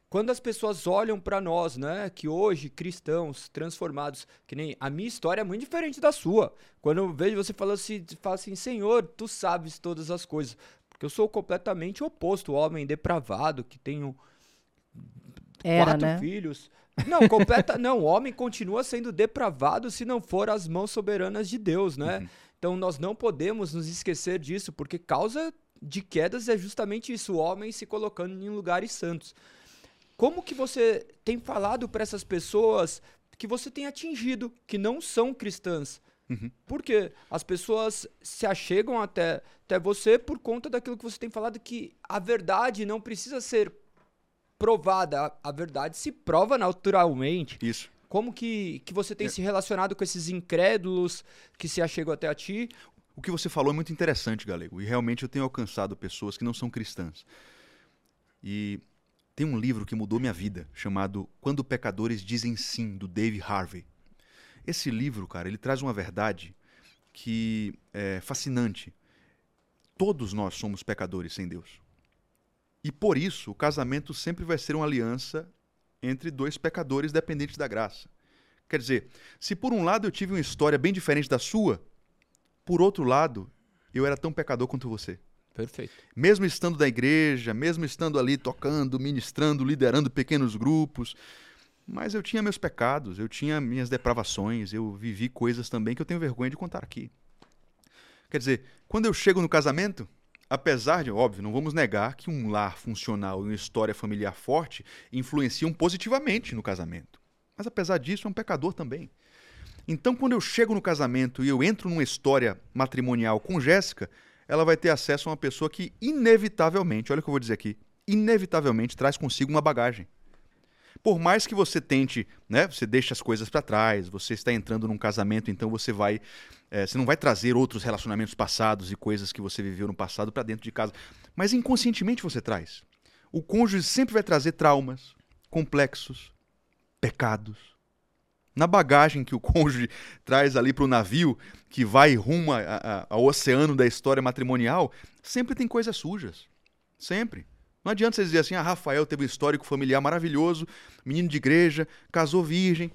quando as pessoas olham para nós, né, que hoje cristãos transformados, que nem a minha história é muito diferente da sua. Quando eu vejo você falando assim, fala assim, Senhor, tu sabes todas as coisas, porque eu sou completamente oposto, homem depravado que tenho Era, quatro né? filhos. Não, completa, não, o homem continua sendo depravado se não for as mãos soberanas de Deus, né? Uhum. Então nós não podemos nos esquecer disso, porque causa de quedas é justamente isso, o homem se colocando em lugares santos. Como que você tem falado para essas pessoas que você tem atingido, que não são cristãs? Uhum. Porque as pessoas se achegam até, até você por conta daquilo que você tem falado, que a verdade não precisa ser provada, a, a verdade se prova naturalmente. Isso. Como que, que você tem É. se relacionado com esses incrédulos que se achegam até a ti? O que você falou é muito interessante, Galego, e realmente eu tenho alcançado pessoas que não são cristãs. E tem um livro que mudou minha vida, chamado Quando Pecadores Dizem Sim, do Dave Harvey. Esse livro, cara, ele traz uma verdade que é fascinante. Todos nós somos pecadores sem Deus. E por isso, o casamento sempre vai ser uma aliança entre dois pecadores dependentes da graça. Quer dizer, se por um lado eu tive uma história bem diferente da sua, por outro lado, eu era tão pecador quanto você. Perfeito. Mesmo estando na igreja, mesmo estando ali tocando, ministrando, liderando pequenos grupos, mas eu tinha meus pecados, eu tinha minhas depravações, eu vivi coisas também que eu tenho vergonha de contar aqui. Quer dizer, quando eu chego no casamento, apesar de, óbvio, não vamos negar que um lar funcional e uma história familiar forte influenciam positivamente no casamento. Mas apesar disso, é um pecador também. Então, quando eu chego no casamento e eu entro numa história matrimonial com Jéssica, ela vai ter acesso a uma pessoa que, inevitavelmente, olha o que eu vou dizer aqui, inevitavelmente traz consigo uma bagagem. Por mais que você tente, né, você deixa as coisas para trás, você está entrando num casamento, então você vai, eh, você não vai trazer outros relacionamentos passados e coisas que você viveu no passado para dentro de casa, mas inconscientemente você traz. O cônjuge sempre vai trazer traumas, complexos, pecados. Na bagagem que o cônjuge traz ali para o navio, que vai rumo ao oceano da história matrimonial, sempre tem coisas sujas. Sempre. Não adianta você dizer assim, ah, Rafael teve um histórico familiar maravilhoso, menino de igreja, casou virgem.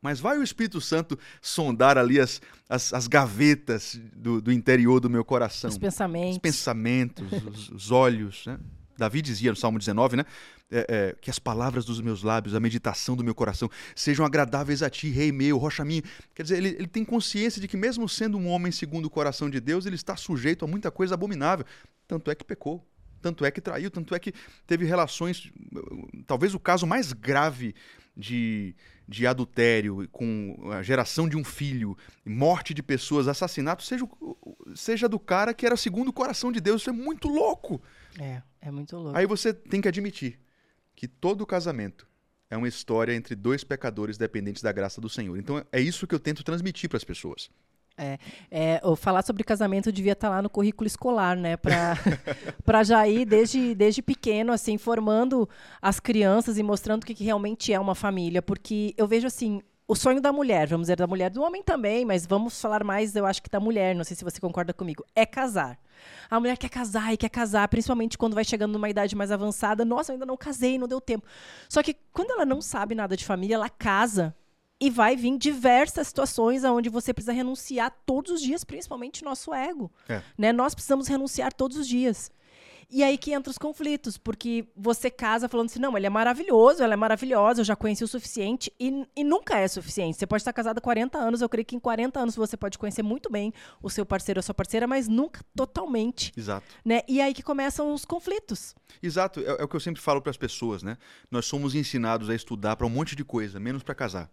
Mas vai o Espírito Santo sondar ali as, as, as gavetas do, do interior do meu coração. Os pensamentos. Os pensamentos, os, os olhos. Né? Davi dizia no Salmo 19, né? É, é, que as palavras dos meus lábios, a meditação do meu coração sejam agradáveis a ti, rei meu, rocha minha. Quer dizer, ele, ele tem consciência de que, mesmo sendo um homem segundo o coração de Deus, ele está sujeito a muita coisa abominável. Tanto é que pecou. Tanto é que traiu, tanto é que teve relações. Talvez o caso mais grave de, de adultério, com a geração de um filho, morte de pessoas, assassinato, seja, seja do cara que era segundo o coração de Deus. Isso é muito louco. É, é muito louco. Aí você tem que admitir que todo casamento é uma história entre dois pecadores dependentes da graça do Senhor. Então é isso que eu tento transmitir para as pessoas. É, o falar sobre casamento devia estar lá no currículo escolar, né? Pra, pra já ir desde, desde pequeno, assim, formando as crianças e mostrando o que, que realmente é uma família. Porque eu vejo, assim, o sonho da mulher, vamos dizer, da mulher, do homem também, mas vamos falar mais, eu acho que da mulher, não sei se você concorda comigo, é casar. A mulher quer casar e quer casar, principalmente quando vai chegando numa idade mais avançada. Nossa, eu ainda não casei, não deu tempo. Só que quando ela não sabe nada de família, ela casa e vai vir diversas situações onde você precisa renunciar todos os dias, principalmente nosso ego. É. Né? Nós precisamos renunciar todos os dias. E aí que entra os conflitos, porque você casa falando assim, não, ele é maravilhoso, ela é maravilhosa, eu já conheci o suficiente, e, e nunca é suficiente. Você pode estar casada há 40 anos, eu creio que em 40 anos você pode conhecer muito bem o seu parceiro ou a sua parceira, mas nunca totalmente. Exato. Né? E aí que começam os conflitos. Exato, é, é o que eu sempre falo para as pessoas, né? Nós somos ensinados a estudar para um monte de coisa, menos para casar.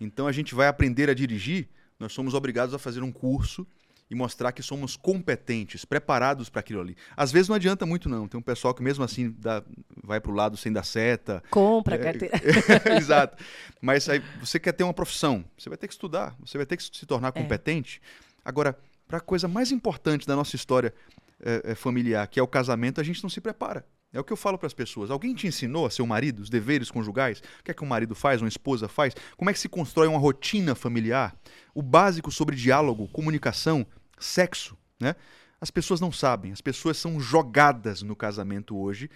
Então a gente vai aprender a dirigir, nós somos obrigados a fazer um curso e mostrar que somos competentes, preparados para aquilo ali. Às vezes não adianta muito não, tem um pessoal que mesmo assim dá, vai para o lado sem dar seta. Compra, É, carteira. Exato. Mas aí você quer ter uma profissão, você vai ter que estudar, você vai ter que se tornar É. competente. Agora, para a coisa mais importante da nossa história é, é, familiar, que é o casamento, a gente não se prepara. É o que eu falo para as pessoas. Alguém te ensinou a ser o marido, os deveres conjugais? O que é que um marido faz, uma esposa faz? Como é que se constrói uma rotina familiar? O básico sobre diálogo, comunicação, sexo, né? As pessoas não sabem. As pessoas são jogadas no casamento hoje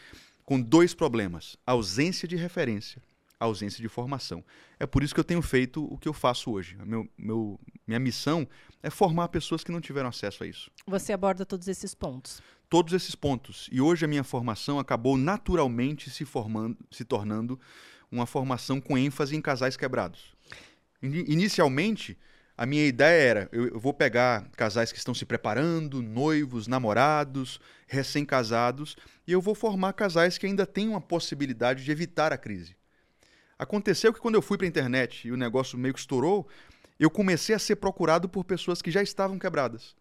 com dois problemas: ausência de referência, ausência de formação. É por isso que eu tenho feito o que eu faço hoje. Meu, meu, minha missão é formar pessoas que não tiveram acesso a isso. Você aborda todos esses pontos. Todos esses pontos. E hoje a minha formação acabou naturalmente se formando, se tornando uma formação com ênfase em casais quebrados. Inicialmente, a minha ideia era: eu vou pegar casais que estão se preparando, noivos, namorados, recém-casados, e eu vou formar casais que ainda têm uma possibilidade de evitar a crise. Aconteceu que quando eu fui para a internet e o negócio meio que estourou, eu comecei a ser procurado por pessoas que já estavam quebradas.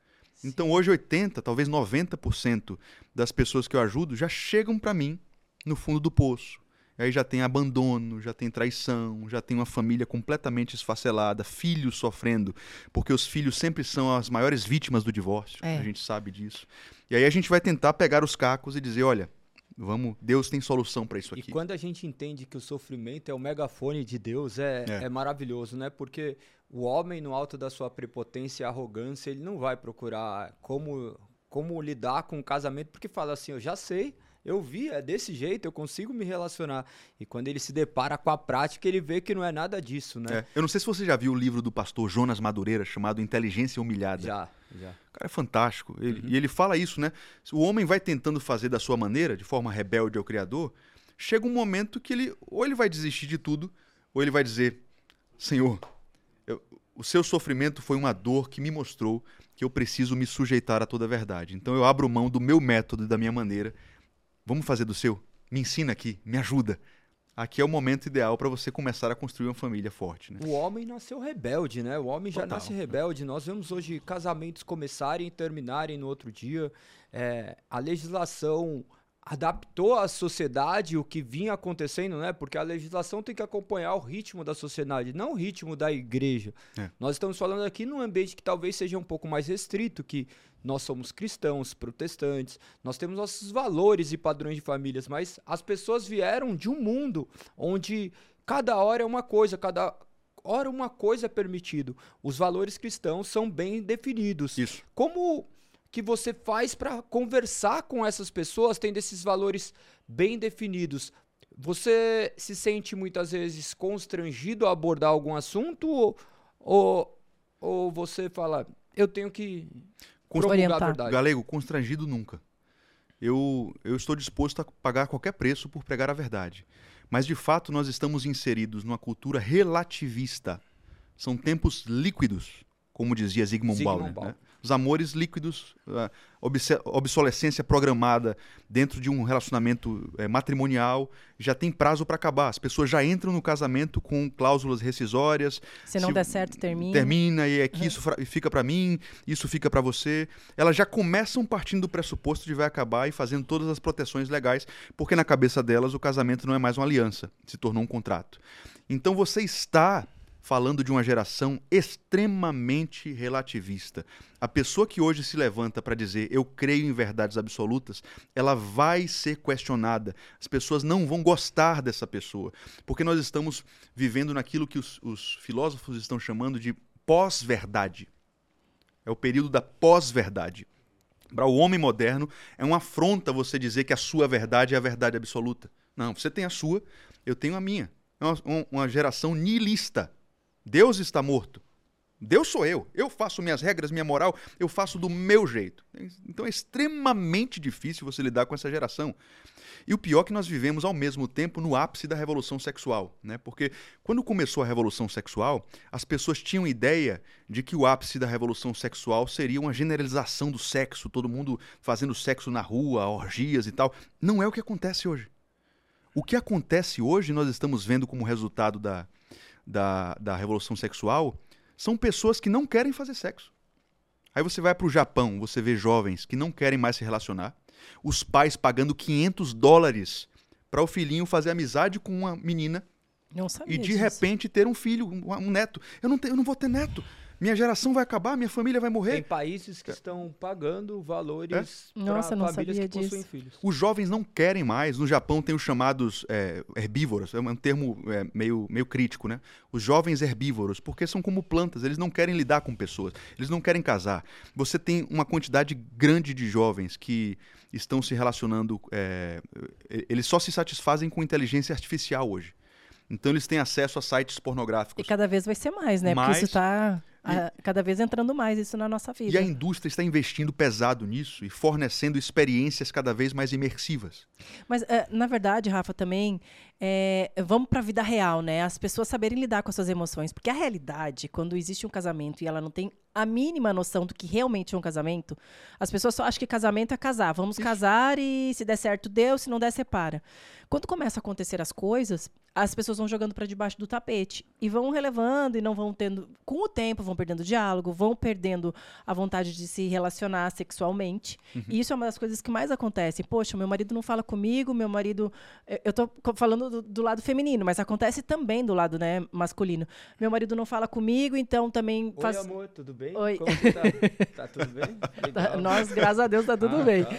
Então hoje 80, talvez 90% das pessoas que eu ajudo já chegam para mim no fundo do poço. Aí já tem abandono, já tem traição, já tem uma família completamente esfacelada, filhos sofrendo, porque os filhos sempre são as maiores vítimas do divórcio. É. A gente sabe disso. E aí a gente vai tentar pegar os cacos e dizer, olha, vamos, Deus tem solução para isso aqui. E quando a gente entende que o sofrimento é o megafone de Deus, é, é. é maravilhoso, né? Porque o homem no alto da sua prepotência e arrogância, ele não vai procurar como como lidar com o casamento, porque fala assim, eu já sei, eu vi, é desse jeito, eu consigo me relacionar. E quando ele se depara com a prática, ele vê que não é nada disso, né? É. Eu não sei se você já viu o livro do pastor Jonas Madureira chamado Inteligência Humilhada. Já, já. O cara é fantástico. Ele, uhum. E ele fala isso, né? O homem vai tentando fazer da sua maneira, de forma rebelde ao Criador, chega um momento que ele ou ele vai desistir de tudo, ou ele vai dizer: Senhor, eu, o seu sofrimento foi uma dor que me mostrou que eu preciso me sujeitar a toda a verdade. Então eu abro mão do meu método e da minha maneira Vamos fazer do seu? Me ensina aqui, me ajuda. Aqui é o momento ideal para você começar a construir uma família forte. Né? O homem nasceu rebelde, né? O homem já Total. nasce rebelde. Nós vemos hoje casamentos começarem e terminarem no outro dia. É, a legislação adaptou à sociedade o que vinha acontecendo, né? Porque a legislação tem que acompanhar o ritmo da sociedade, não o ritmo da igreja. É. Nós estamos falando aqui num ambiente que talvez seja um pouco mais restrito, que nós somos cristãos, protestantes, nós temos nossos valores e padrões de famílias, mas as pessoas vieram de um mundo onde cada hora é uma coisa, cada hora uma coisa é permitido. Os valores cristãos são bem definidos. Isso. Como que você faz para conversar com essas pessoas tendo esses valores bem definidos? Você se sente muitas vezes constrangido a abordar algum assunto ou, ou, ou você fala, eu tenho que promulgar a verdade? Galego, constrangido nunca. Eu, eu estou disposto a pagar qualquer preço por pregar a verdade. Mas, de fato, nós estamos inseridos numa cultura relativista. São tempos líquidos, como dizia Zygmunt Bauer. Né? Os amores líquidos, obsolescência programada dentro de um relacionamento é, matrimonial, já tem prazo para acabar. As pessoas já entram no casamento com cláusulas rescisórias. Se não se, der certo, termina. Termina e é que uhum. isso fica para mim, isso fica para você. Elas já começam partindo do pressuposto de vai acabar e fazendo todas as proteções legais, porque na cabeça delas o casamento não é mais uma aliança, se tornou um contrato. Então você está falando de uma geração extremamente relativista. A pessoa que hoje se levanta para dizer eu creio em verdades absolutas, ela vai ser questionada. As pessoas não vão gostar dessa pessoa, porque nós estamos vivendo naquilo que os, os filósofos estão chamando de pós-verdade. É o período da pós-verdade. Para o homem moderno, é uma afronta você dizer que a sua verdade é a verdade absoluta. Não, você tem a sua, eu tenho a minha. É uma, uma geração nihilista Deus está morto. Deus sou eu. Eu faço minhas regras, minha moral, eu faço do meu jeito. Então é extremamente difícil você lidar com essa geração. E o pior é que nós vivemos ao mesmo tempo no ápice da revolução sexual, né? Porque quando começou a revolução sexual, as pessoas tinham ideia de que o ápice da revolução sexual seria uma generalização do sexo, todo mundo fazendo sexo na rua, orgias e tal. Não é o que acontece hoje. O que acontece hoje nós estamos vendo como resultado da, da, da revolução sexual são pessoas que não querem fazer sexo. Aí você vai para o Japão, você vê jovens que não querem mais se relacionar, os pais pagando 500 dólares para o filhinho fazer amizade com uma menina e de disso. repente ter um filho, um, um neto. Eu não, te, eu não vou ter neto minha geração vai acabar, minha família vai morrer. Tem países que estão pagando valores é? para famílias que disso. possuem filhos. Os jovens não querem mais. No Japão tem os chamados é, herbívoros, é um termo é, meio, meio crítico, né? Os jovens herbívoros, porque são como plantas, eles não querem lidar com pessoas, eles não querem casar. Você tem uma quantidade grande de jovens que estão se relacionando. é, eles só se satisfazem com inteligência artificial hoje. Então eles têm acesso a sites E pornográficos. cada vez vai ser mais, né? Porque Mais. isso está cada vez entrando mais isso na nossa vida. E a indústria está investindo pesado nisso e fornecendo experiências cada vez mais imersivas. Mas, é, na verdade, Rafa, também, é, vamos para a vida real, né? As pessoas saberem lidar com as suas emoções. Porque a realidade, quando existe um casamento e ela não tem a mínima noção do que realmente é um casamento, as pessoas só acham que casamento é casar. Vamos casar e se der certo, deu, se não der, separa. Quando começam a acontecer as coisas, as pessoas vão jogando para debaixo do tapete e vão relevando e não vão tendo. Com o tempo, vão perdendo diálogo, vão perdendo a vontade de se relacionar sexualmente. E isso é uma das coisas que mais acontece. Poxa, meu marido não fala comigo, meu marido. eu- Eu tô co- falando do, do lado feminino, mas acontece também do lado né, masculino. Meu marido não fala comigo, então também Oi, faz. amor, tudo bem? Oi. Como você tá? tá tudo bem? Tá- Legal. Nós, graças a Deus, tá tudo Ah, bem. tá.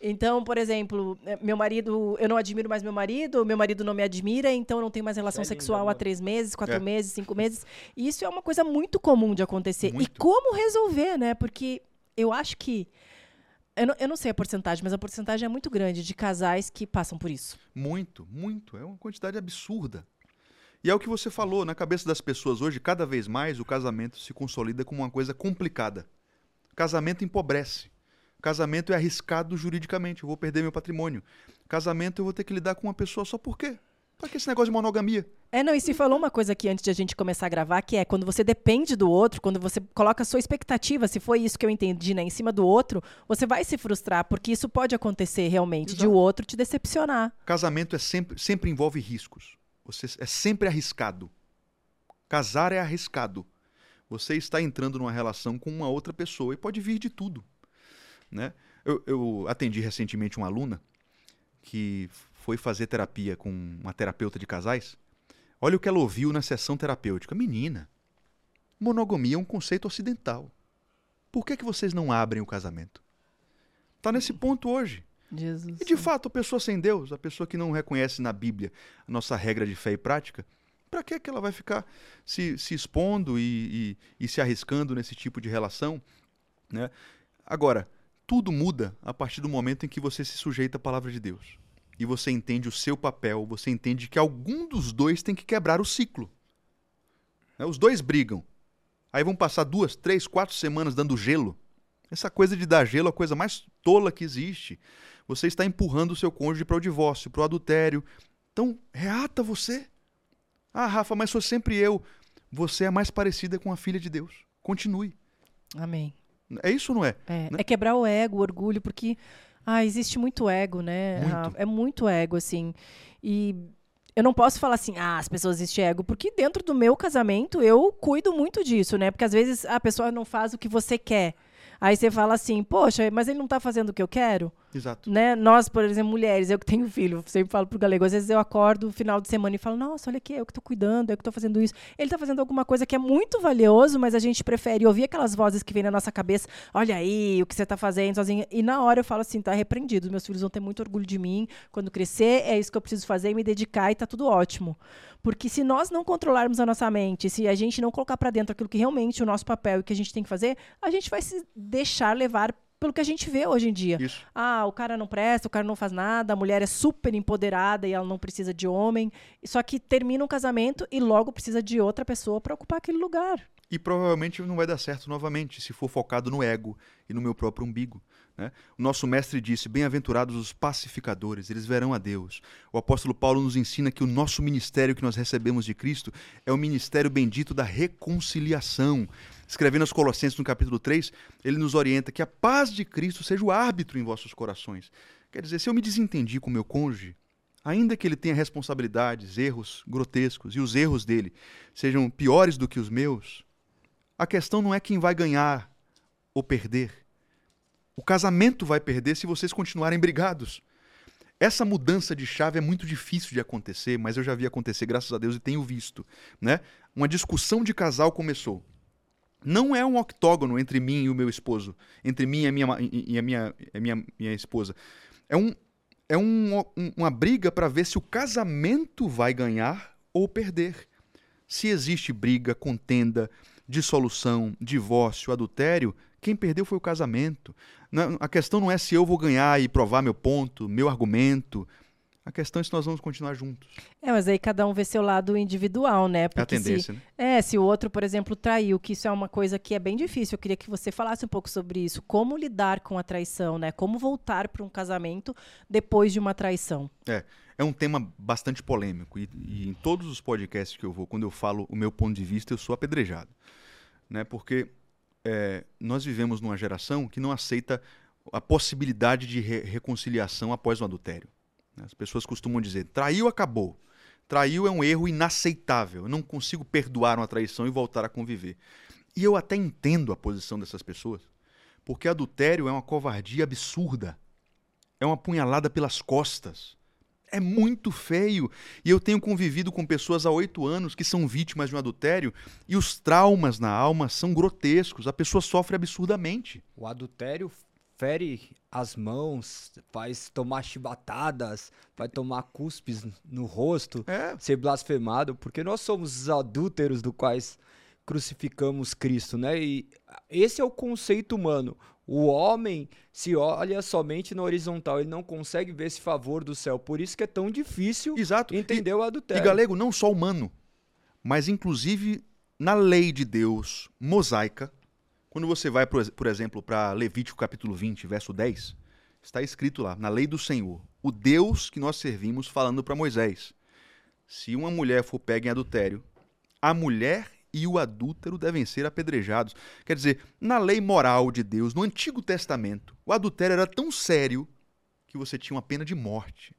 Então, por exemplo, eh, meu marido, eu não admiro mais meu marido, meu marido não me admira, então eu não tenho mais relação é lindo, sexual há amor. três meses, quatro É. meses, cinco meses. E isso é uma coisa muito comum de acontecer. E Muito. como resolver, né? Porque eu acho que. Eu não, eu não sei a porcentagem, mas a porcentagem é muito grande de casais que passam por isso. Muito, muito. É uma quantidade absurda. E é o que você falou, na cabeça das pessoas hoje, cada vez mais o casamento se consolida como uma coisa complicada. Casamento empobrece. Casamento é arriscado juridicamente, eu vou perder meu patrimônio. Casamento eu vou ter que lidar com uma pessoa só por quê? Pra que esse negócio de monogamia? É, não, e se falou uma coisa aqui antes de a gente começar a gravar, que é quando você depende do outro, quando você coloca a sua expectativa, se foi isso que eu entendi, né, em cima do outro, você vai se frustrar, porque isso pode acontecer realmente, de o Exato. outro te decepcionar. Casamento é sempre, sempre envolve riscos. Você é sempre arriscado. Casar é arriscado. Você está entrando numa relação com uma outra pessoa e pode vir de tudo. Né? Eu, eu atendi recentemente uma aluna que foi fazer terapia com uma terapeuta de casais. Olha o que ela ouviu na sessão terapêutica. Menina, monogamia é um conceito ocidental. Por que, que vocês não abrem o casamento? Está nesse ponto hoje. Jesus. E de fato, a pessoa sem Deus, a pessoa que não reconhece na Bíblia a nossa regra de fé e prática, para que que ela vai ficar se, se expondo e, e- e se arriscando nesse tipo de relação? Né? Agora, tudo muda a partir do momento em que você se sujeita à palavra de Deus. E você entende o seu papel, você entende que algum dos dois tem que quebrar o ciclo. Né? Os dois brigam. Aí vão passar duas, três, quatro semanas dando gelo. Essa coisa de dar gelo é a coisa mais tola que existe. Você está empurrando o seu cônjuge para o divórcio, para o adultério. Então, reata você. Ah, Rafa, mas sou sempre eu. Você é mais parecida com a filha de Deus. Continue. Amém. É isso ou não é? É, Né? é quebrar o ego, o orgulho, porque ah, existe muito ego, né? Muito. Rafa? É muito ego, assim. E eu não posso falar assim, ah, as pessoas existem ego, porque dentro do meu casamento eu cuido muito disso, né? Porque às vezes a pessoa não faz o que você quer. Aí você fala assim, poxa, mas ele não tá fazendo o que eu quero? Exato. né? Nós, por exemplo, mulheres, eu que tenho filho, sempre falo pro galego, às vezes eu acordo no final de semana e falo, nossa, olha aqui, eu que tô cuidando, eu que tô fazendo isso. Ele tá fazendo alguma coisa que é muito valioso, mas a gente prefere ouvir aquelas vozes que vêm na nossa cabeça, olha aí, o que você tá fazendo sozinha. E na hora eu falo assim, tá repreendido, meus filhos vão ter muito orgulho de mim, quando crescer, é isso que eu preciso fazer e me dedicar e tá tudo ótimo. Porque se nós não controlarmos a nossa mente, se a gente não colocar para dentro aquilo que realmente é o nosso papel e que a gente tem que fazer, a gente vai se deixar levar pelo que a gente vê hoje em dia. Isso. Ah, o cara não presta, o cara não faz nada, a mulher é super empoderada e ela não precisa de homem. Só que termina um casamento e logo precisa de outra pessoa para ocupar aquele lugar. E provavelmente não vai dar certo novamente se for focado no ego e no meu próprio umbigo. Né? O nosso mestre disse: Bem-aventurados os pacificadores, eles verão a Deus. O apóstolo Paulo nos ensina que o nosso ministério que nós recebemos de Cristo é o ministério bendito da reconciliação. Escrevendo aos Colossenses no capítulo 3, ele nos orienta que a paz de Cristo seja o árbitro em vossos corações. Quer dizer, se eu me desentendi com meu cônjuge, ainda que ele tenha responsabilidades, erros grotescos, e os erros dele sejam piores do que os meus, a questão não é quem vai ganhar ou perder. O casamento vai perder se vocês continuarem brigados. Essa mudança de chave é muito difícil de acontecer, mas eu já vi acontecer, graças a Deus, e tenho visto. Né? Uma discussão de casal começou. Não é um octógono entre mim e o meu esposo, entre mim e a minha, e e a minha, a minha, minha esposa. É, um, é um- uma briga para ver se o casamento vai ganhar ou perder. Se existe briga, contenda, dissolução, divórcio, adultério, Quem perdeu foi o casamento. Não- a questão não é se eu vou ganhar e provar meu ponto, meu argumento. A questão é se nós vamos continuar juntos. É, mas aí cada um vê seu lado individual, né? É a Porque se, tendência, né? é, se o outro, por exemplo, traiu, que isso é uma coisa que é bem difícil. Eu queria que você falasse um pouco sobre isso. Como lidar com a traição, né? Como voltar para um casamento depois de uma traição. É um tema bastante polêmico. E, e em todos os podcasts que eu vou, quando eu falo o meu ponto de vista, eu sou apedrejado. Né? Porque é, nós vivemos numa geração que não aceita a possibilidade de re- reconciliação após um adultério. né? As pessoas costumam dizer: traiu, acabou. Traiu é um erro inaceitável. Eu não consigo perdoar uma traição e voltar a conviver. E eu até entendo a posição dessas pessoas, porque adultério é uma covardia absurda. É uma punhalada pelas costas. É muito feio. E eu tenho convivido com pessoas há oito anos que são vítimas de um adultério e os traumas na alma são grotescos. A pessoa sofre absurdamente. O adultério fere as mãos, faz tomar chibatadas, vai tomar cuspes no rosto, É. ser blasfemado, porque nós somos os adúlteros do quais crucificamos Cristo, né? E esse é o conceito humano. O homem se olha somente no horizontal, ele não consegue ver esse favor do céu. Por isso que é tão difícil Exato. E- entender o E, adultério. galego, não só humano, mas inclusive na lei de Deus mosaica, quando você vai, por exemplo, para Levítico capítulo 20, verso 10, está escrito lá, na lei do Senhor, o Deus que nós servimos falando para Moisés. Se uma mulher for pega em adultério, a mulher e o adúltero devem ser apedrejados. Quer dizer, na lei moral de Deus, no Antigo Testamento, o adultério era tão sério que você tinha uma pena de morte.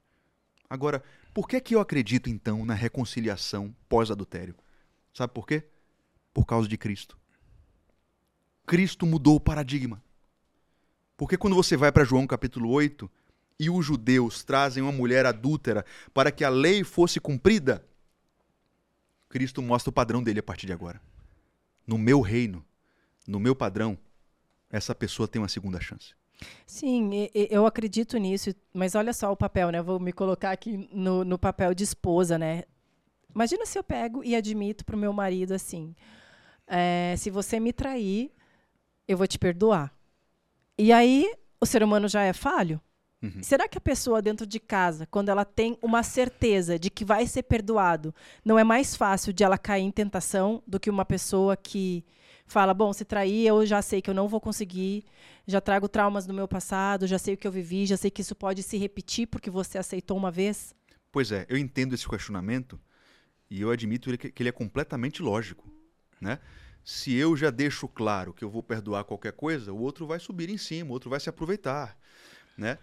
Agora, por que que eu acredito então na reconciliação pós-adultério? Sabe por quê? Por causa de Cristo. Cristo mudou o paradigma. Porque quando você vai para João capítulo 8 e os judeus trazem uma mulher adúltera para que a lei fosse cumprida, Cristo mostra o padrão dele a partir de agora. No meu reino, no meu padrão, essa pessoa tem uma segunda chance. Sim, eu acredito nisso, mas olha só o papel, né? Vou me colocar aqui no, no papel de esposa, né? Imagina se eu pego e admito pro meu marido assim: é, se você me trair, eu vou te perdoar. E aí, o ser humano já é falho? Uhum. Será que a pessoa dentro de casa, quando ela tem uma certeza de que vai ser perdoado, não é mais fácil de ela cair em tentação do que uma pessoa que fala: bom, se trair, eu já sei que eu não vou conseguir, já trago traumas do meu passado, já sei o que eu vivi, já sei que isso pode se repetir porque você aceitou uma vez? Pois é, eu entendo esse questionamento e eu admito que ele é completamente lógico, né? Se eu já deixo claro que eu vou perdoar qualquer coisa, o outro vai subir em cima, o outro vai se aproveitar, né?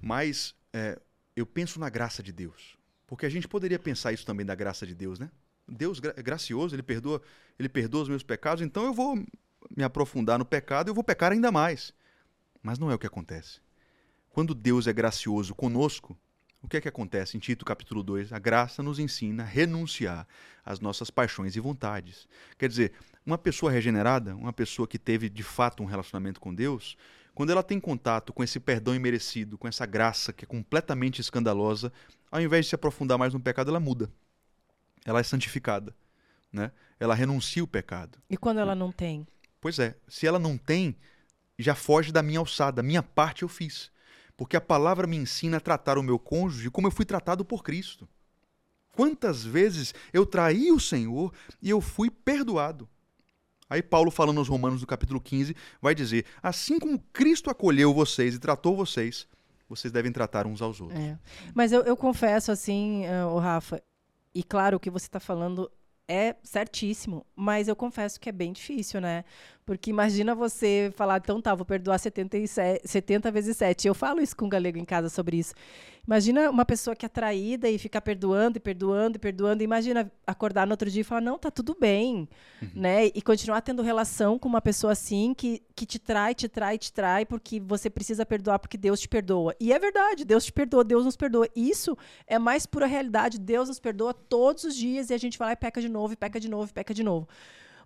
Mas é, eu penso na graça de Deus, porque a gente poderia pensar isso também da graça de Deus, né? Deus é gracioso, ele perdoa, ele perdoa os meus pecados, então eu vou me aprofundar no pecado, eu vou pecar ainda mais. Mas não é o que acontece. Quando Deus é gracioso conosco, o que é que acontece em Tito capítulo 2? A graça nos ensina a renunciar às nossas paixões e vontades. Quer dizer, uma pessoa regenerada, uma pessoa que teve de fato um relacionamento com Deus, quando ela tem contato com esse perdão imerecido, com essa graça que é completamente escandalosa, ao invés de se aprofundar mais no pecado, ela muda. Ela é santificada, né? Ela renuncia o pecado. E quando ela não tem? Pois é, se ela não tem, já foge da minha alçada. Minha parte eu fiz. Porque a palavra me ensina a tratar o meu cônjuge como eu fui tratado por Cristo. Quantas vezes eu traí o Senhor e eu fui perdoado. Aí Paulo, falando aos Romanos no capítulo 15, vai dizer: Assim como Cristo acolheu vocês e tratou vocês, vocês devem tratar uns aos outros. É. Mas eu, eu confesso, assim, o Rafa, e claro, o que você está falando é certíssimo, mas eu confesso que é bem difícil, né? Porque imagina você falar, então tá, vou perdoar 77, 70 vezes 7. Eu falo isso com o galego em casa sobre isso. Imagina uma pessoa que é traída e ficar perdoando e perdoando e perdoando. Imagina acordar no outro dia e falar, não, tá tudo bem, né? E continuar tendo relação com uma pessoa assim que, que te trai, te trai, te trai, porque você precisa perdoar porque Deus te perdoa. E é verdade, Deus te perdoa, Deus nos perdoa. Isso é mais pura realidade. Deus nos perdoa todos os dias e a gente vai lá e peca de novo, e peca de novo, e peca de novo.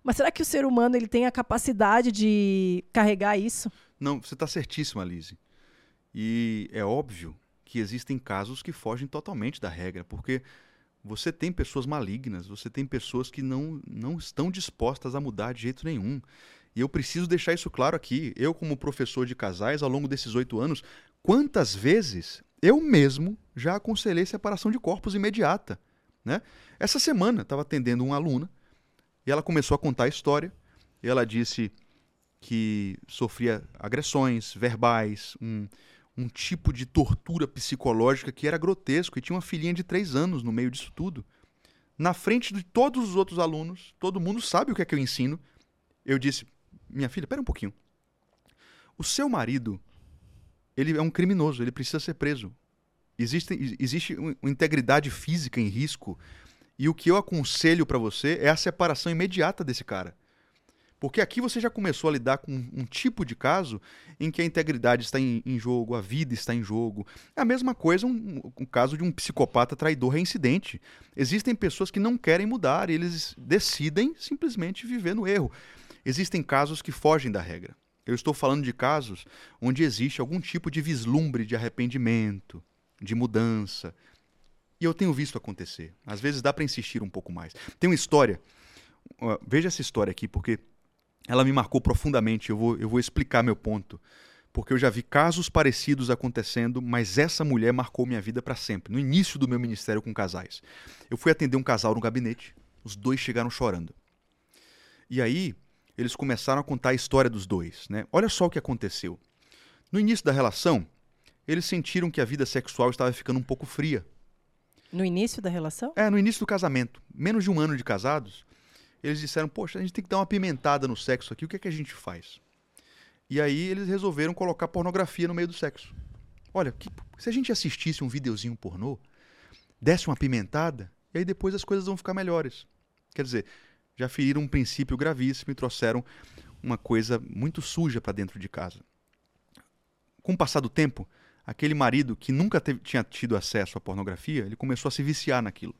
Mas será que o ser humano ele tem a capacidade de carregar isso? Não, você está certíssima, Lise. E é óbvio que existem casos que fogem totalmente da regra, porque você tem pessoas malignas, você tem pessoas que não, não estão dispostas a mudar de jeito nenhum. E eu preciso deixar isso claro aqui. Eu, como professor de casais, ao longo desses oito anos, quantas vezes eu mesmo já aconselhei separação de corpos imediata. Né? Essa semana, estava atendendo uma aluna e ela começou a contar a história. Ela disse que sofria agressões verbais, um, um tipo de tortura psicológica que era grotesco e tinha uma filhinha de três anos no meio disso tudo. Na frente de todos os outros alunos, todo mundo sabe o que é que eu ensino. Eu disse: Minha filha, espera um pouquinho. O seu marido, ele é um criminoso, ele precisa ser preso. Existe, existe uma integridade física em risco. E o que eu aconselho para você é a separação imediata desse cara. Porque aqui você já começou a lidar com um tipo de caso em que a integridade está em, em jogo, a vida está em jogo. É a mesma coisa um, um, caso de um psicopata traidor reincidente. Existem pessoas que não querem mudar e eles decidem simplesmente viver no erro. Existem casos que fogem da regra. Eu estou falando de casos onde existe algum tipo de vislumbre de arrependimento, de mudança. E eu tenho visto acontecer. Às vezes dá para insistir um pouco mais. Tem uma história. Veja essa história aqui, porque ela me marcou profundamente. Eu vou, eu vou explicar meu ponto. Porque eu já vi casos parecidos acontecendo, mas essa mulher marcou minha vida para sempre. No início do meu ministério com casais. Eu fui atender um casal no gabinete, os dois chegaram chorando. E aí, eles começaram a contar a história dos dois. Né? Olha só o que aconteceu. No início da relação, eles sentiram que a vida sexual estava ficando um pouco fria. No início da relação? É, no início do casamento. Menos de um ano de casados, eles disseram: Poxa, a gente tem que dar uma pimentada no sexo aqui, o que é que a gente faz? E aí eles resolveram colocar pornografia no meio do sexo. Olha, que, se a gente assistisse um videozinho pornô, desse uma pimentada, e aí depois as coisas vão ficar melhores. Quer dizer, já feriram um princípio gravíssimo e trouxeram uma coisa muito suja para dentro de casa. Com o passar do tempo, aquele marido que nunca teve, tinha tido acesso à pornografia, ele começou a se viciar naquilo.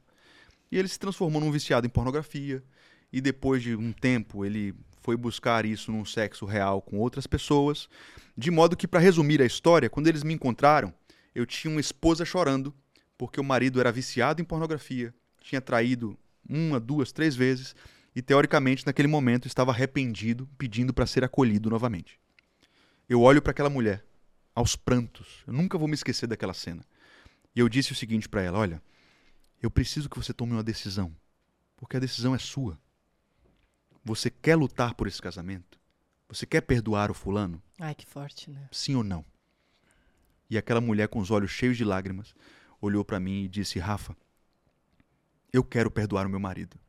E ele se transformou num viciado em pornografia, e depois de um tempo ele foi buscar isso num sexo real com outras pessoas, de modo que, para resumir a história, quando eles me encontraram, eu tinha uma esposa chorando porque o marido era viciado em pornografia, tinha traído uma, duas, três vezes e, teoricamente, naquele momento estava arrependido, pedindo para ser acolhido novamente. Eu olho para aquela mulher, aos prantos, eu nunca vou me esquecer daquela cena. E eu disse o seguinte para ela: Olha, eu preciso que você tome uma decisão, porque a decisão é sua. Você quer lutar por esse casamento? Você quer perdoar o fulano? Ai, que forte, né? Sim ou não? E aquela mulher com os olhos cheios de lágrimas olhou para mim e disse: Rafa, eu quero perdoar o meu marido.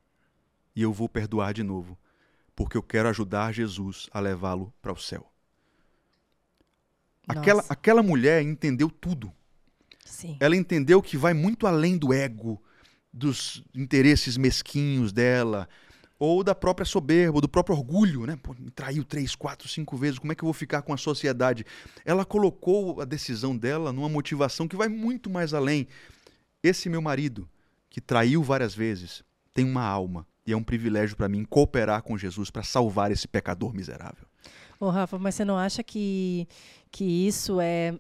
E eu vou perdoar de novo, porque eu quero ajudar Jesus a levá-lo para o céu. Aquela, aquela mulher entendeu tudo. Sim. Ela entendeu que vai muito além do ego, dos interesses mesquinhos dela, ou da própria soberba, do próprio orgulho, né? Pô, me traiu três, quatro, cinco vezes, como é que eu vou ficar com a sociedade? Ela colocou a decisão dela numa motivação que vai muito mais além. Esse meu marido, que traiu várias vezes, tem uma alma e é um privilégio para mim cooperar com Jesus para salvar esse pecador miserável. Ô, Rafa, mas você não acha que, que isso é,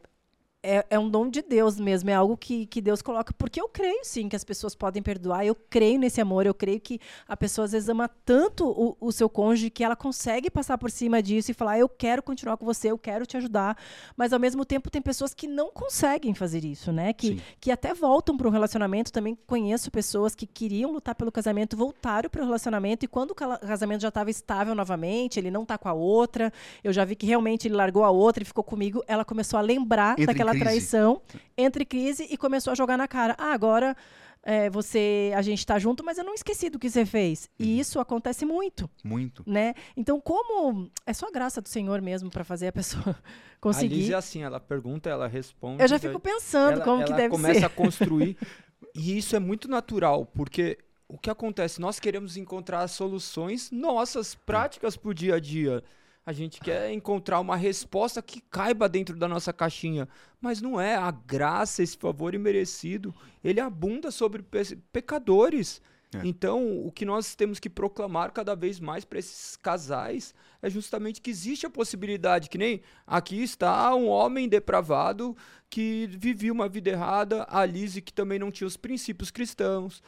é, é, um dom de Deus mesmo, é algo que, que Deus coloca, porque eu creio sim que as pessoas podem perdoar, eu creio nesse amor, eu creio que a pessoa às vezes ama tanto o, o seu cônjuge que ela consegue passar por cima disso e falar, eu quero continuar com você, eu quero te ajudar, mas ao mesmo tempo tem pessoas que não conseguem fazer isso, né? Que, que até voltam para um relacionamento, também conheço pessoas que queriam lutar pelo casamento, voltaram para o relacionamento e quando o casamento já estava estável novamente, ele não está com a outra, eu já vi que realmente ele largou a outra e ficou comigo, ela começou a lembrar Entre daquela crise. traição, entre crise e começou a jogar na cara. Ah, agora é, você, a gente está junto, mas eu não esqueci do que você fez. Uhum. E isso acontece muito. Muito. Né? Então, como é só a graça do Senhor mesmo para fazer a pessoa conseguir. A Liz é assim, ela pergunta, ela responde. Eu já fico pensando ela, como ela que deve ser. começa a construir. e isso é muito natural, porque o que acontece? Nós queremos encontrar soluções nossas, práticas para o dia a dia. A gente quer encontrar uma resposta que caiba dentro da nossa caixinha. Mas não é. A graça, esse favor imerecido, ele abunda sobre pe pecadores. É. Então, o que nós temos que proclamar cada vez mais para esses casais é justamente que existe a possibilidade, que nem aqui está um homem depravado que vivia uma vida errada, a Lise que também não tinha os princípios cristãos,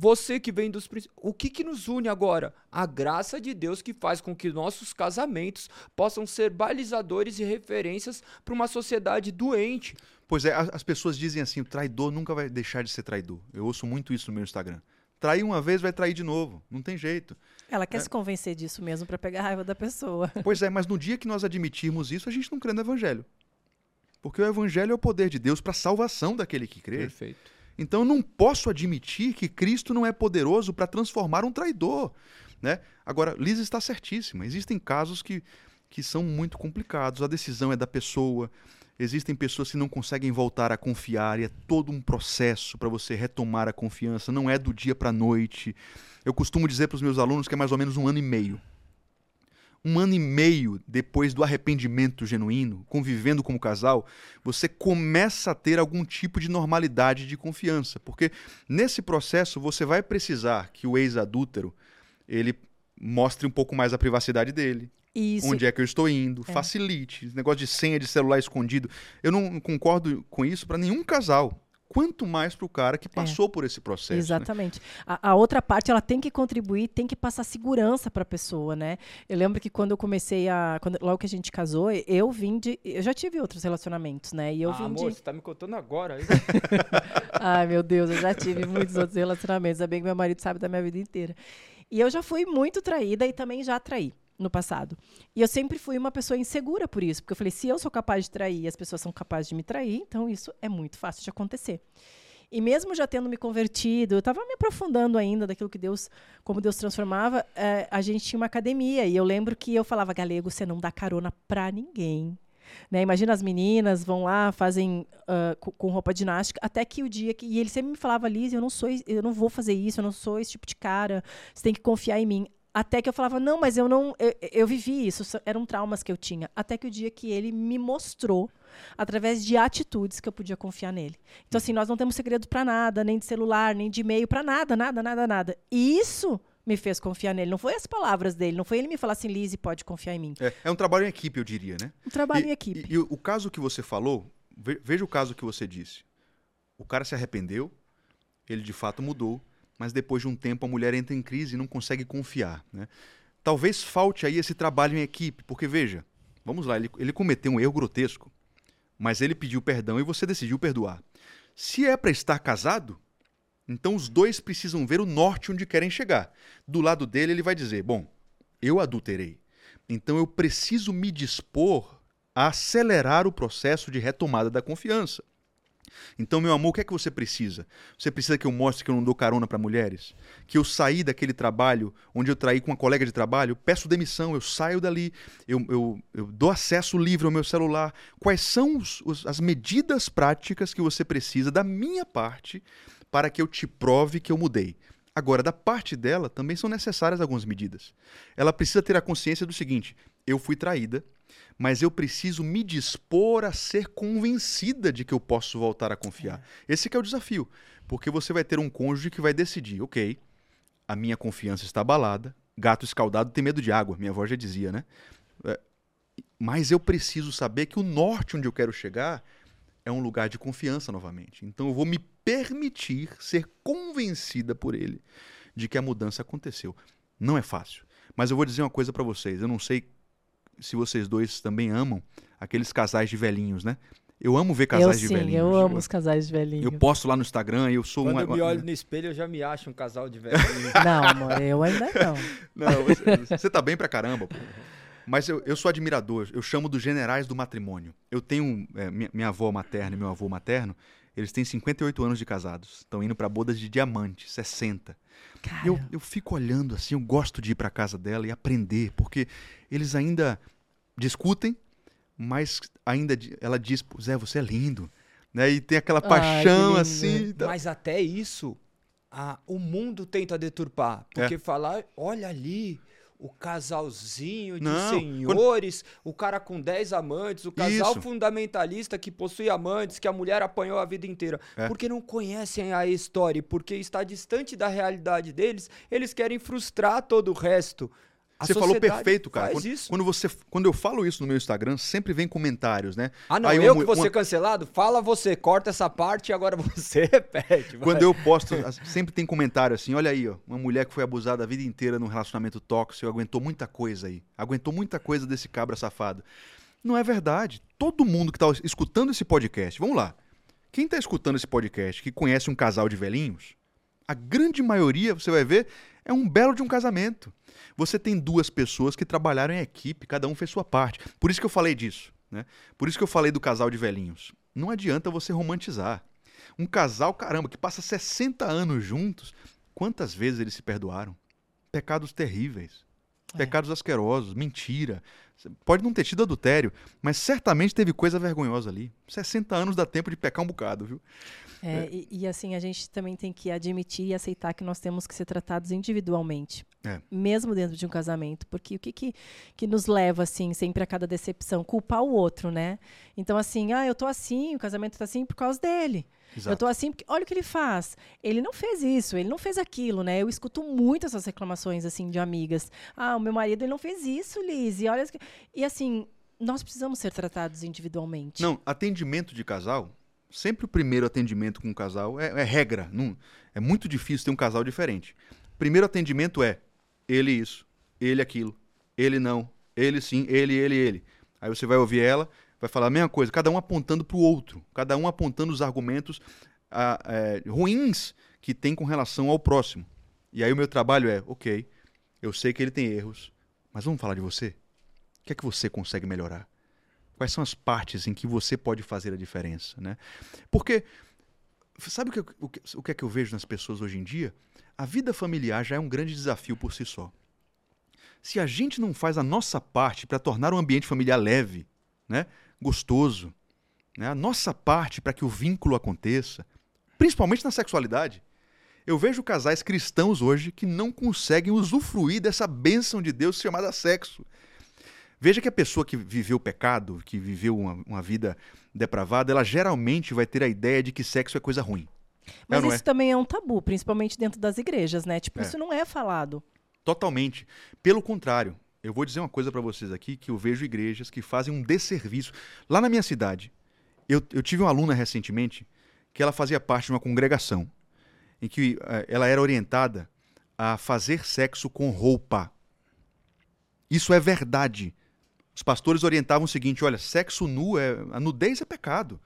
Você que vem dos princípios. O que, que nos une agora? A graça de Deus que faz com que nossos casamentos possam ser balizadores e referências para uma sociedade doente. Pois é, as pessoas dizem assim: o traidor nunca vai deixar de ser traidor. Eu ouço muito isso no meu Instagram. Trair uma vez, vai trair de novo. Não tem jeito. Ela quer é. se convencer disso mesmo para pegar a raiva da pessoa. Pois é, mas no dia que nós admitirmos isso, a gente não crê no Evangelho. Porque o Evangelho é o poder de Deus para a salvação daquele que crê. Perfeito. Então eu não posso admitir que Cristo não é poderoso para transformar um traidor. Né? Agora, Liz está certíssima. Existem casos que, que são muito complicados. A decisão é da pessoa. Existem pessoas que não conseguem voltar a confiar e é todo um processo para você retomar a confiança. Não é do dia para a noite. Eu costumo dizer para os meus alunos que é mais ou menos um ano e meio. Um ano e meio depois do arrependimento genuíno, convivendo como casal, você começa a ter algum tipo de normalidade de confiança. Porque nesse processo você vai precisar que o ex-adúltero ele mostre um pouco mais a privacidade dele, isso. Onde é que eu estou indo? É. Facilite. Esse negócio de senha de celular escondido. Eu não concordo com isso para nenhum casal. Quanto mais para o cara que é. passou é. por esse processo. Né? Exatamente. Né? A, a, outra parte, ela tem que contribuir, tem que passar segurança para a pessoa, né? Eu lembro que quando eu comecei a. Quando, logo que a gente casou, eu vim de. Eu já tive outros relacionamentos, né? E eu ah, vim amor, de... você tá me contando agora. Ai, meu Deus, eu já tive muitos outros relacionamentos. Ainda bem que meu marido sabe da minha vida inteira. E eu já fui muito traída e também já traí no passado. E eu sempre fui uma pessoa insegura por isso, porque eu falei, se eu sou capaz de trair e as pessoas são capazes de me trair, então isso é muito fácil de acontecer. E mesmo já tendo me convertido, eu estava me aprofundando ainda daquilo que Deus, como Deus transformava, é, a gente tinha uma academia. E eu lembro que eu falava, galego, você não dá carona para ninguém. Né? Imagina as meninas vão lá, fazem uh, com, roupa ginástica, até que o dia que. E ele sempre me falava, Liz, eu não sou, eu não vou fazer isso, eu não sou esse tipo de cara, você tem que confiar em mim. Até que eu falava, não, mas eu não. Eu, eu, vivi isso, eram traumas que eu tinha. Até que o dia que ele me mostrou, através de atitudes, que eu podia confiar nele. Então, assim, nós não temos segredo para nada, nem de celular, nem de e-mail, para nada, nada, nada, nada. E isso me fez confiar nele. Não foi as palavras dele, não foi ele me falar assim, Lizzie, pode confiar em mim. É, é um trabalho em equipe, eu diria, né? Um trabalho e, em equipe. E, e, o caso que você falou, veja o caso que você disse. O cara se arrependeu, ele de fato mudou, mas depois de um tempo a mulher entra em crise e não consegue confiar. Né? Talvez falte aí esse trabalho em equipe, porque veja, vamos lá, ele, ele cometeu um erro grotesco, mas ele pediu perdão e você decidiu perdoar. Se é para estar casado, então os dois precisam ver o norte onde querem chegar. Do lado dele, ele vai dizer: Bom, eu adulterei, então eu preciso me dispor a acelerar o processo de retomada da confiança. Então, meu amor, o que é que você precisa? Você precisa que eu mostre que eu não dou carona para mulheres? Que eu saí daquele trabalho onde eu traí com uma colega de trabalho? Peço demissão, eu saio dali, eu, eu, eu dou acesso livre ao meu celular. Quais são os, os, as medidas práticas que você precisa da minha parte para que eu te prove que eu mudei? Agora, da parte dela, também são necessárias algumas medidas. Ela precisa ter a consciência do seguinte: eu fui traída, mas eu preciso me dispor a ser convencida de que eu posso voltar a confiar. É. Esse é o desafio, porque você vai ter um cônjuge que vai decidir, ok, a minha confiança está abalada, gato escaldado tem medo de água, minha avó já dizia, né? É, mas eu preciso saber que o norte onde eu quero chegar é um lugar de confiança novamente. Então eu vou me permitir ser convencida por ele de que a mudança aconteceu. Não é fácil. Mas eu vou dizer uma coisa para vocês. Eu não sei se vocês dois também amam aqueles casais de velhinhos, né? Eu amo ver casais eu, de sim, velhinhos. Eu amo os casais de velhinhos. Eu posto lá no Instagram, eu sou Quando uma, eu me olho no espelho, eu já me acho um casal de velhinhos. não, amor, eu ainda não. Não, você, você tá bem pra caramba, pô. Mas eu, eu sou admirador, eu chamo dos generais do matrimônio. Eu tenho é, minha, minha avó materna e meu avô materno, eles têm 58 anos de casados. Estão indo para bodas de diamante, 60. Cara. Eu, eu fico olhando assim, eu gosto de ir para casa dela e aprender, porque eles ainda discutem, mas ainda ela diz, Zé, você é lindo. Né? E tem aquela paixão Ai, assim. Então... Mas até isso, a, o mundo tenta deturpar. Porque é. falar, olha ali, o casalzinho de Não, senhores, quando... o cara com 10 amantes, o casal Isso. fundamentalista que possui amantes, que a mulher apanhou a vida inteira. É. Porque não conhecem a história, porque está distante da realidade deles, eles querem frustrar todo o resto. A Você falou perfeito, cara. Quando, isso. quando você, quando eu falo isso no meu Instagram, sempre vem comentários, né? Ah, não, Aí eu uma- que vou uma- ser cancelado? Fala você, corta essa parte e agora você repete. vai. Quando eu posto, sempre tem comentário assim: olha aí, ó, uma mulher que foi abusada a vida inteira num relacionamento tóxico, aguentou muita coisa aí. Aguentou muita coisa desse cabra safado. Não é verdade. Todo mundo que tá escutando esse podcast, vamos lá. Quem tá escutando esse podcast que conhece um casal de velhinhos, a grande maioria, você vai ver, é um belo de um casamento. Você tem duas pessoas que trabalharam em equipe, cada um fez sua parte. Por isso que eu falei disso, né? Por isso que eu falei do casal de velhinhos. Não adianta você romantizar. Um casal, caramba, que passa 60 anos juntos, quantas vezes eles se perdoaram? Pecados terríveis, É. pecados asquerosos, mentira. Pode não ter tido adultério, mas certamente teve coisa vergonhosa ali. 60 anos dá tempo de pecar um bocado, viu? É, E, e, assim, a gente também tem que admitir e aceitar que nós temos que ser tratados individualmente. É. Mesmo dentro de um casamento. Porque o que, que, que nos leva, assim, sempre a cada decepção? Culpar o outro, né? Então, assim, ah, eu tô assim, o casamento tá assim por causa dele. Eu tô assim porque olha o que ele faz. Ele não fez isso, ele não fez aquilo, né? Eu escuto muito essas reclamações assim de amigas. Ah, o meu marido ele não fez isso, Liz. E olha e assim, nós precisamos ser tratados individualmente. Não, atendimento de casal, sempre o primeiro atendimento com um casal é, é regra. Não, é muito difícil ter um casal diferente. Primeiro atendimento é ele isso, ele aquilo, ele não, ele sim, ele, ele, ele. Aí você vai ouvir ela, vai falar a mesma coisa, cada um apontando para o outro, cada um apontando os argumentos ah, é, ruins que tem com relação ao próximo. E aí o meu trabalho é, ok, eu sei que ele tem erros, mas vamos falar de você? O que é que você consegue melhorar? Quais são as partes em que você pode fazer a diferença, né? Porque sabe o que, o, que, o que é que eu vejo nas pessoas hoje em dia? A vida familiar já é um grande desafio por si só. Se a gente não faz a nossa parte para tornar o ambiente familiar leve, né, gostoso, né, a nossa parte para que o vínculo aconteça, principalmente na sexualidade, eu vejo casais cristãos hoje que não conseguem usufruir dessa bênção de Deus chamada sexo. Veja que a pessoa que viveu o pecado, que viveu uma, uma vida depravada, ela geralmente vai ter a ideia de que sexo é coisa ruim. Mas É ou não isso também é um tabu, principalmente dentro das igrejas, né? Tipo, É. isso não é falado. Totalmente. Pelo contrário, eu vou dizer uma coisa para vocês aqui que eu vejo igrejas que fazem um desserviço. Lá na minha cidade, eu, eu tive uma aluna recentemente que ela fazia parte de uma congregação em que eh, ela era orientada a fazer sexo com roupa. Isso é verdade. Os pastores orientavam o seguinte: olha, sexo nu é. A nudez é pecado.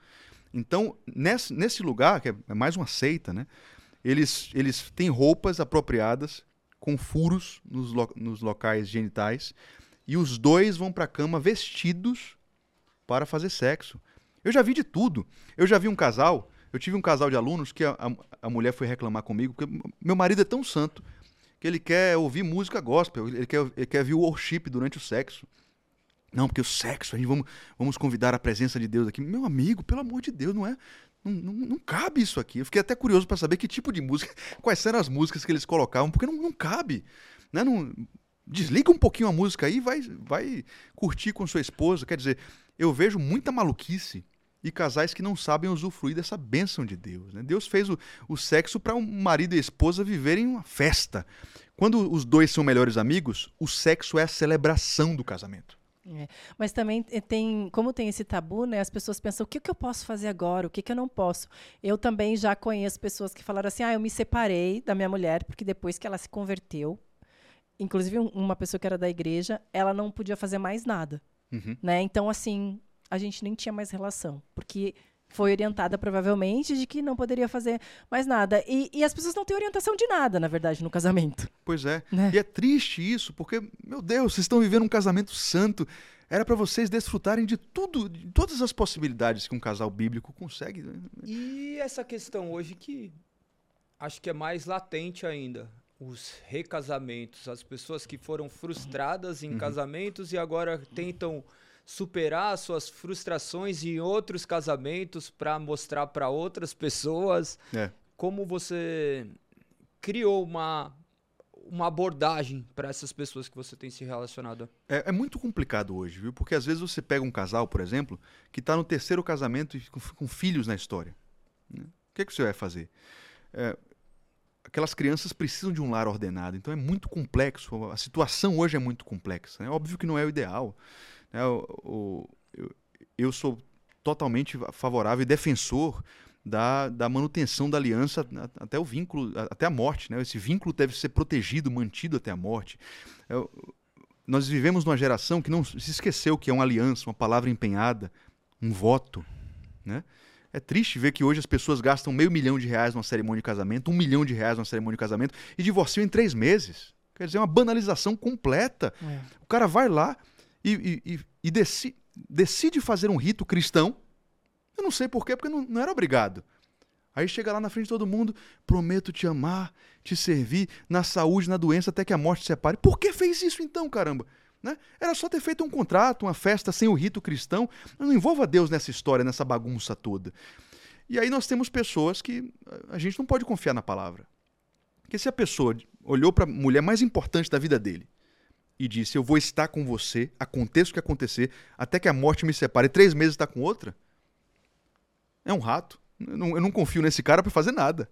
Então, nesse, nesse lugar, que é mais uma seita, né? Eles, eles têm roupas apropriadas com furos nos, lo- nos locais genitais e os dois vão para a cama vestidos para fazer sexo. Eu já vi de tudo. Eu já vi um casal, eu tive um casal de alunos que a, a, a mulher foi reclamar comigo, porque meu marido é tão santo que ele quer ouvir música gospel, ele quer, ele quer ouvir worship durante o sexo. Não, porque o sexo, a gente vamos, vamos convidar a presença de Deus aqui. Meu amigo, pelo amor de Deus, não é. Não, não, não cabe isso aqui. Eu fiquei até curioso para saber que tipo de música, quais eram as músicas que eles colocavam, porque não, não cabe. Né? Não, desliga um pouquinho a música aí vai, vai curtir com sua esposa. Quer dizer, eu vejo muita maluquice e casais que não sabem usufruir dessa bênção de Deus. Né? Deus fez o, o sexo para um marido e esposa viverem uma festa. Quando os dois são melhores amigos, o sexo é a celebração do casamento. É. Mas também eh, tem, como tem esse tabu, né? As pessoas pensam, o que, que eu posso fazer agora? O que, que eu não posso? Eu também já conheço pessoas que falaram assim, ah, eu me separei da minha mulher, porque depois que ela se converteu, inclusive um- uma pessoa que era da igreja, ela não podia fazer mais nada, Uhum. né? Então, assim, a gente nem tinha mais relação, porque foi orientada provavelmente de que não poderia fazer mais nada. E, e as pessoas não têm orientação de nada, na verdade, no casamento. Pois é. Né? E é triste isso, porque, meu Deus, vocês estão vivendo um casamento santo. Era para vocês desfrutarem de tudo, de todas as possibilidades que um casal bíblico consegue. né? E essa questão hoje que acho que é mais latente ainda. Os recasamentos, as pessoas que foram frustradas em casamentos e agora tentam superar suas frustrações em outros casamentos para mostrar para outras pessoas É. como você criou uma uma abordagem para essas pessoas que você tem se relacionado. É, é muito complicado hoje, viu? Porque às vezes você pega um casal, por exemplo, que está no terceiro casamento e com, com filhos na história. né? O que, que você vai fazer? É, aquelas crianças precisam de um lar ordenado. Então é muito complexo. A situação hoje é muito complexa. É óbvio que não é o ideal. Né? O, o, eu, sou totalmente favorável e defensor da, da manutenção da aliança até o vínculo, até a morte. Né? Esse vínculo deve ser protegido, mantido até a morte. Eu, nós vivemos numa geração que não se esqueceu que é uma aliança, uma palavra empenhada, um voto. Né? É triste ver que hoje as pessoas gastam meio milhão de reais numa cerimônia de casamento, um milhão de reais numa cerimônia de casamento e divorciam em três meses. Quer dizer, é uma banalização completa. É. O cara vai lá e, e, e decide, decide fazer um rito cristão eu não sei porquê, porque não, não era obrigado. Aí chega lá na frente de todo mundo, prometo te amar, te servir, na saúde, na doença, até que a morte te separe. Por que fez isso então, caramba? Né? Era só ter feito um contrato, uma festa sem o rito cristão. Não envolva Deus nessa história, nessa bagunça toda. E aí nós temos pessoas que a gente não pode confiar na palavra. Porque se a pessoa olhou para a mulher mais importante da vida dele e disse: Eu vou estar com você, aconteça o que acontecer, até que a morte me separe, três meses está com outra, é um rato. Eu não, eu não confio nesse cara para fazer nada.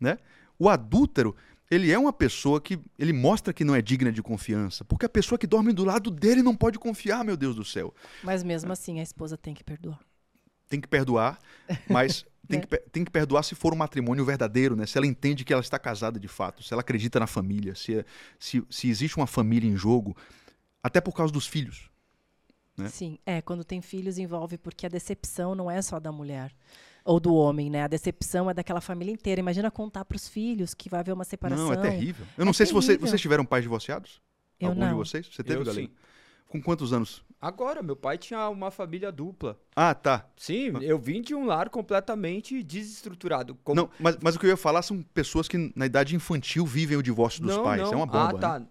Né? O adúltero, ele é uma pessoa que ele mostra que não é digna de confiança, porque a pessoa que dorme do lado dele não pode confiar, meu Deus do céu. Mas mesmo assim, a esposa tem que perdoar. Tem que perdoar, mas tem, que, tem que perdoar se for um matrimônio verdadeiro, né? Se ela entende que ela está casada de fato, se ela acredita na família, se, se, se existe uma família em jogo, até por causa dos filhos. Né? Sim, é, quando tem filhos envolve, porque a decepção não é só da mulher ou do homem, né? A decepção é daquela família inteira. Imagina contar para os filhos que vai haver uma separação. Não, é terrível. Eu não é sei terrível. se você, vocês tiveram pais divorciados. Eu Algum não. de vocês? Você teve, Galera? Com quantos anos? Agora, meu pai tinha uma família dupla. Ah, tá. Sim, eu vim de um lar completamente desestruturado. Como... Não, mas, mas o que eu ia falar são pessoas que na idade infantil vivem o divórcio dos não, pais. Não. É uma bomba. Ah, tá. Né?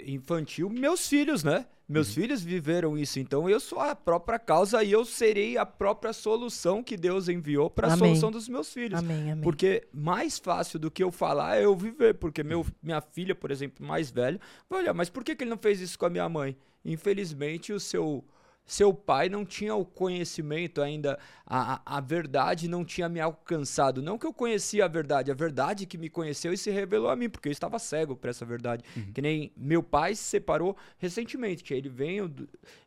Infantil, meus filhos, né? Meus uhum. filhos viveram isso, então eu sou a própria causa e eu serei a própria solução que Deus enviou para a solução dos meus filhos. Amém, amém. Porque mais fácil do que eu falar é eu viver, porque meu, minha filha, por exemplo, mais velha, vai olhar, mas por que, que ele não fez isso com a minha mãe? Infelizmente, o seu seu pai não tinha o conhecimento ainda, a, a verdade não tinha me alcançado. Não que eu conhecia a verdade, a verdade que me conheceu e se revelou a mim, porque eu estava cego para essa verdade. Uhum. Que nem meu pai se separou recentemente. Ele veio,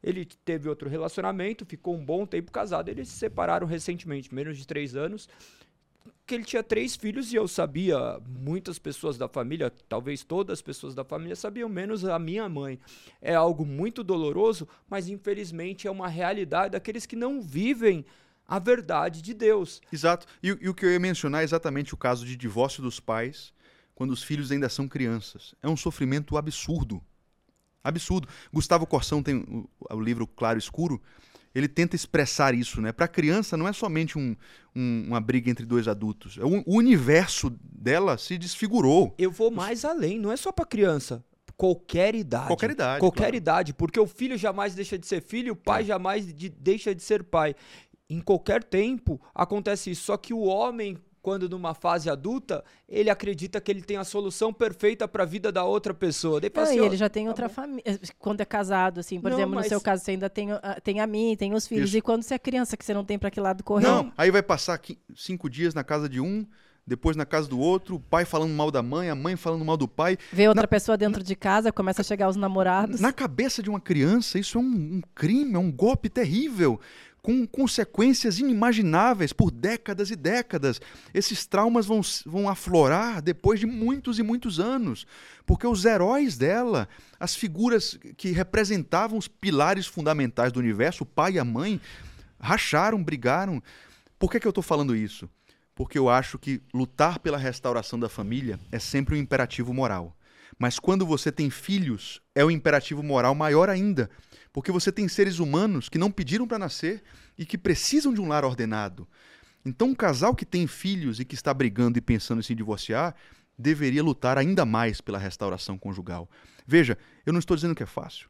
ele teve outro relacionamento, ficou um bom tempo casado, eles se separaram recentemente, menos de três anos que ele tinha três filhos e eu sabia, muitas pessoas da família, talvez todas as pessoas da família sabiam, menos a minha mãe. É algo muito doloroso, mas infelizmente é uma realidade daqueles que não vivem a verdade de Deus. Exato. E, e o que eu ia mencionar é exatamente o caso de divórcio dos pais quando os filhos ainda são crianças. É um sofrimento absurdo. Absurdo. Gustavo Corsão tem o, o livro Claro Escuro ele tenta expressar isso, né? Para a criança não é somente um, um, uma briga entre dois adultos. É o, o, universo dela se desfigurou. Eu vou mais além, não é só para criança. Qualquer idade. Qualquer idade. Qualquer claro. idade, porque o filho jamais deixa de ser filho, o pai é. jamais de, deixa de ser pai. Em qualquer tempo acontece isso. Só que o homem quando numa fase adulta, ele acredita que ele tem a solução perfeita para a vida da outra pessoa. Daí, assim, ele já tem tá outra família. Eh, quando é casado, assim, por não, exemplo, mas... no seu caso, você ainda tem, ah, tem a mim, tem os filhos. Isso. E quando você é criança, que você não tem para que lado correr? Não, aí vai passar cinco dias na casa de um, depois na casa do outro, o pai falando mal da mãe, a mãe falando mal do pai. Vê outra na... pessoa dentro de casa, começa a chegar os namorados. Na cabeça de uma criança, isso é um, um crime, é um golpe terrível com consequências inimagináveis por décadas e décadas. Esses traumas vão, vão aflorar depois de muitos e muitos anos, porque os heróis dela, as figuras que representavam os pilares fundamentais do universo, o pai e a mãe, racharam, brigaram. Por que, que eu estou falando isso? Porque eu acho que lutar pela restauração da família é sempre um imperativo moral. Mas quando você tem filhos, é um imperativo moral maior ainda porque você tem seres humanos que não pediram para nascer e que precisam de um lar ordenado. Então, um casal que tem filhos e que está brigando e pensando em se divorciar deveria lutar ainda mais pela restauração conjugal. Veja, eu não estou dizendo que é fácil.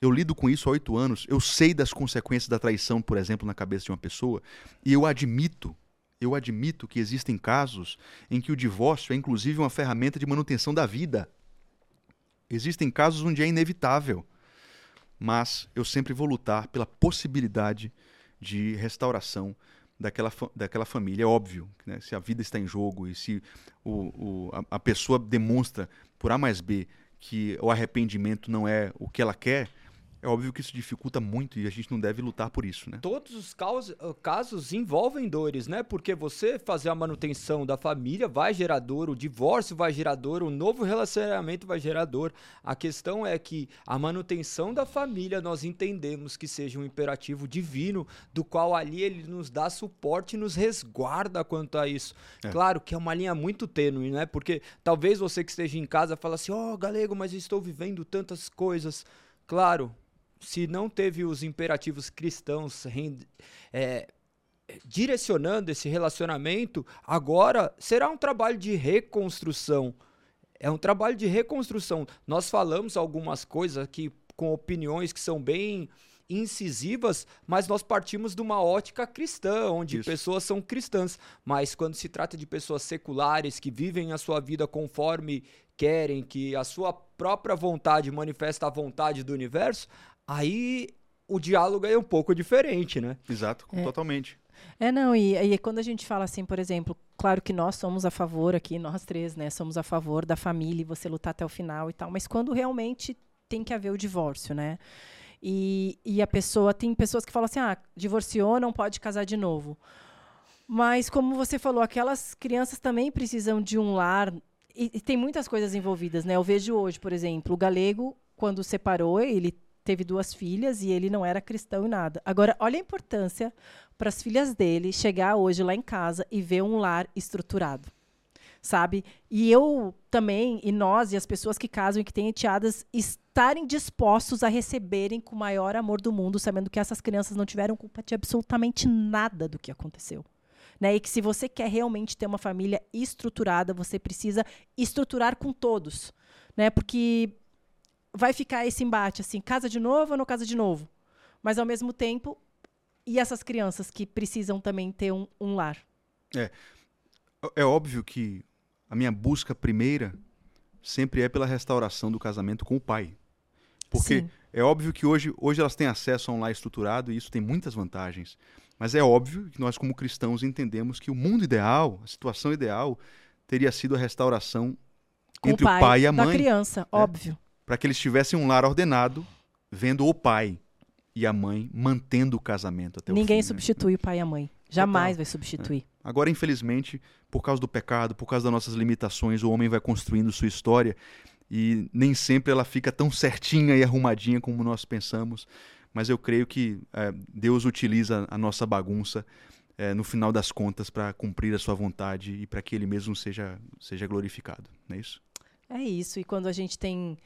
Eu lido com isso há oito anos. Eu sei das consequências da traição, por exemplo, na cabeça de uma pessoa. E eu admito, eu admito que existem casos em que o divórcio é inclusive uma ferramenta de manutenção da vida. Existem casos onde é inevitável mas eu sempre vou lutar pela possibilidade de restauração daquela, daquela família. É óbvio, né? se a vida está em jogo e se o, o, a, a pessoa demonstra por A mais B que o arrependimento não é o que ela quer, é óbvio que isso dificulta muito e a gente não deve lutar por isso, né? Todos os casos, ah, casos envolvem dores, né? Porque você fazer a manutenção da família vai gerar dor, o divórcio vai gerar dor, o novo relacionamento vai gerar dor. A questão é que a manutenção da família nós entendemos que seja um imperativo divino, do qual ali ele nos dá suporte e nos resguarda quanto a isso. É. Claro que é uma linha muito tênue, né? Porque talvez você que esteja em casa fale assim: "Ó, oh, galego, mas eu estou vivendo tantas coisas". Claro, se não teve os imperativos cristãos é, direcionando esse relacionamento, agora será um trabalho de reconstrução. É um trabalho de reconstrução. Nós falamos algumas coisas aqui com opiniões que são bem incisivas, mas nós partimos de uma ótica cristã, onde Isso. pessoas são cristãs. Mas quando se trata de pessoas seculares que vivem a sua vida conforme querem, que a sua própria vontade manifesta a vontade do universo, aí o diálogo é um pouco diferente, né? Exato, é. totalmente. É, não, e, e quando a gente fala assim, por exemplo, claro que nós somos a favor aqui, nós três, né, somos a favor da família e você lutar até o final e tal, mas quando realmente tem que haver o divórcio, né? E, e a pessoa, tem pessoas que falam assim, ah, divorciou, não pode casar de novo. Mas, como você falou, aquelas crianças também precisam de um lar. E, e tem muitas coisas envolvidas, né? Eu vejo hoje, por exemplo, o galego, quando separou, ele teve duas filhas e ele não era cristão e nada. Agora, olha a importância para as filhas dele chegar hoje lá em casa e ver um lar estruturado. Sabe? E eu também, e nós, e as pessoas que casam e que têm enteadas, estarem dispostos a receberem com o maior amor do mundo, sabendo que essas crianças não tiveram culpa de absolutamente nada do que aconteceu. Né? E que se você quer realmente ter uma família estruturada, você precisa estruturar com todos. Né? Porque vai ficar esse embate assim, casa de novo ou não casa de novo? Mas ao mesmo tempo, e essas crianças que precisam também ter um, um lar? É, é óbvio que a minha busca primeira sempre é pela restauração do casamento com o pai. Porque Sim. é óbvio que hoje, hoje elas têm acesso a um lar estruturado e isso tem muitas vantagens. Mas é óbvio que nós, como cristãos, entendemos que o mundo ideal, a situação ideal, teria sido a restauração com entre o pai, o pai, e a mãe. Da criança, né? óbvio para que eles tivessem um lar ordenado, vendo o pai e a mãe mantendo o casamento até Ninguém o fim, né? substitui né? o pai e a mãe. Jamais Total. vai substituir. É. Agora, infelizmente, por causa do pecado, por causa das nossas limitações, o homem vai construindo sua história e nem sempre ela fica tão certinha e arrumadinha como nós pensamos. Mas eu creio que é, Deus utiliza a nossa bagunça é, no final das contas para cumprir a sua vontade e para que Ele mesmo seja, seja glorificado. Não é isso? É isso. E quando a gente tem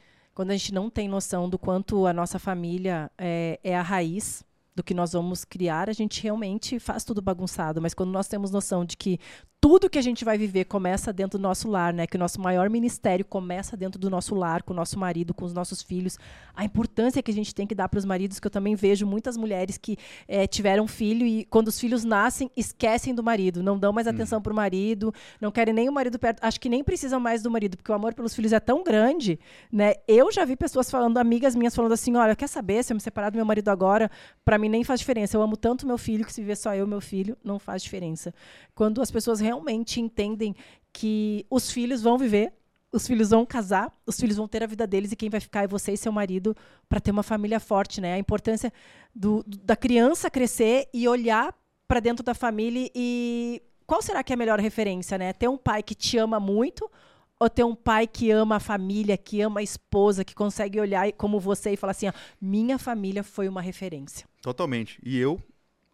quando a gente não tem noção do quanto a nossa família é, é a raiz do que nós vamos criar, a gente realmente faz tudo bagunçado. Mas quando nós temos noção de que tudo que a gente vai viver começa dentro do nosso lar, né? Que o nosso maior ministério começa dentro do nosso lar, com o nosso marido, com os nossos filhos. A importância que a gente tem que dar para os maridos, que eu também vejo muitas mulheres que é, tiveram filho e quando os filhos nascem, esquecem do marido, não dão mais atenção para o marido, não querem nem o marido perto. Acho que nem precisam mais do marido, porque o amor pelos filhos é tão grande, né? Eu já vi pessoas falando, amigas minhas falando assim, olha, quer saber se eu me separar do meu marido agora, para mim nem faz diferença. Eu amo tanto meu filho que se viver só eu, meu filho, não faz diferença. Quando as pessoas realmente entendem que os filhos vão viver, os filhos vão casar, os filhos vão ter a vida deles e quem vai ficar é você e seu marido para ter uma família forte, né? A importância do, da criança crescer e olhar para dentro da família e qual será que é a melhor referência, né? Ter um pai que te ama muito ou ter um pai que ama a família, que ama a esposa, que consegue olhar como você e falar assim, ó, minha família foi uma referência. Totalmente. E eu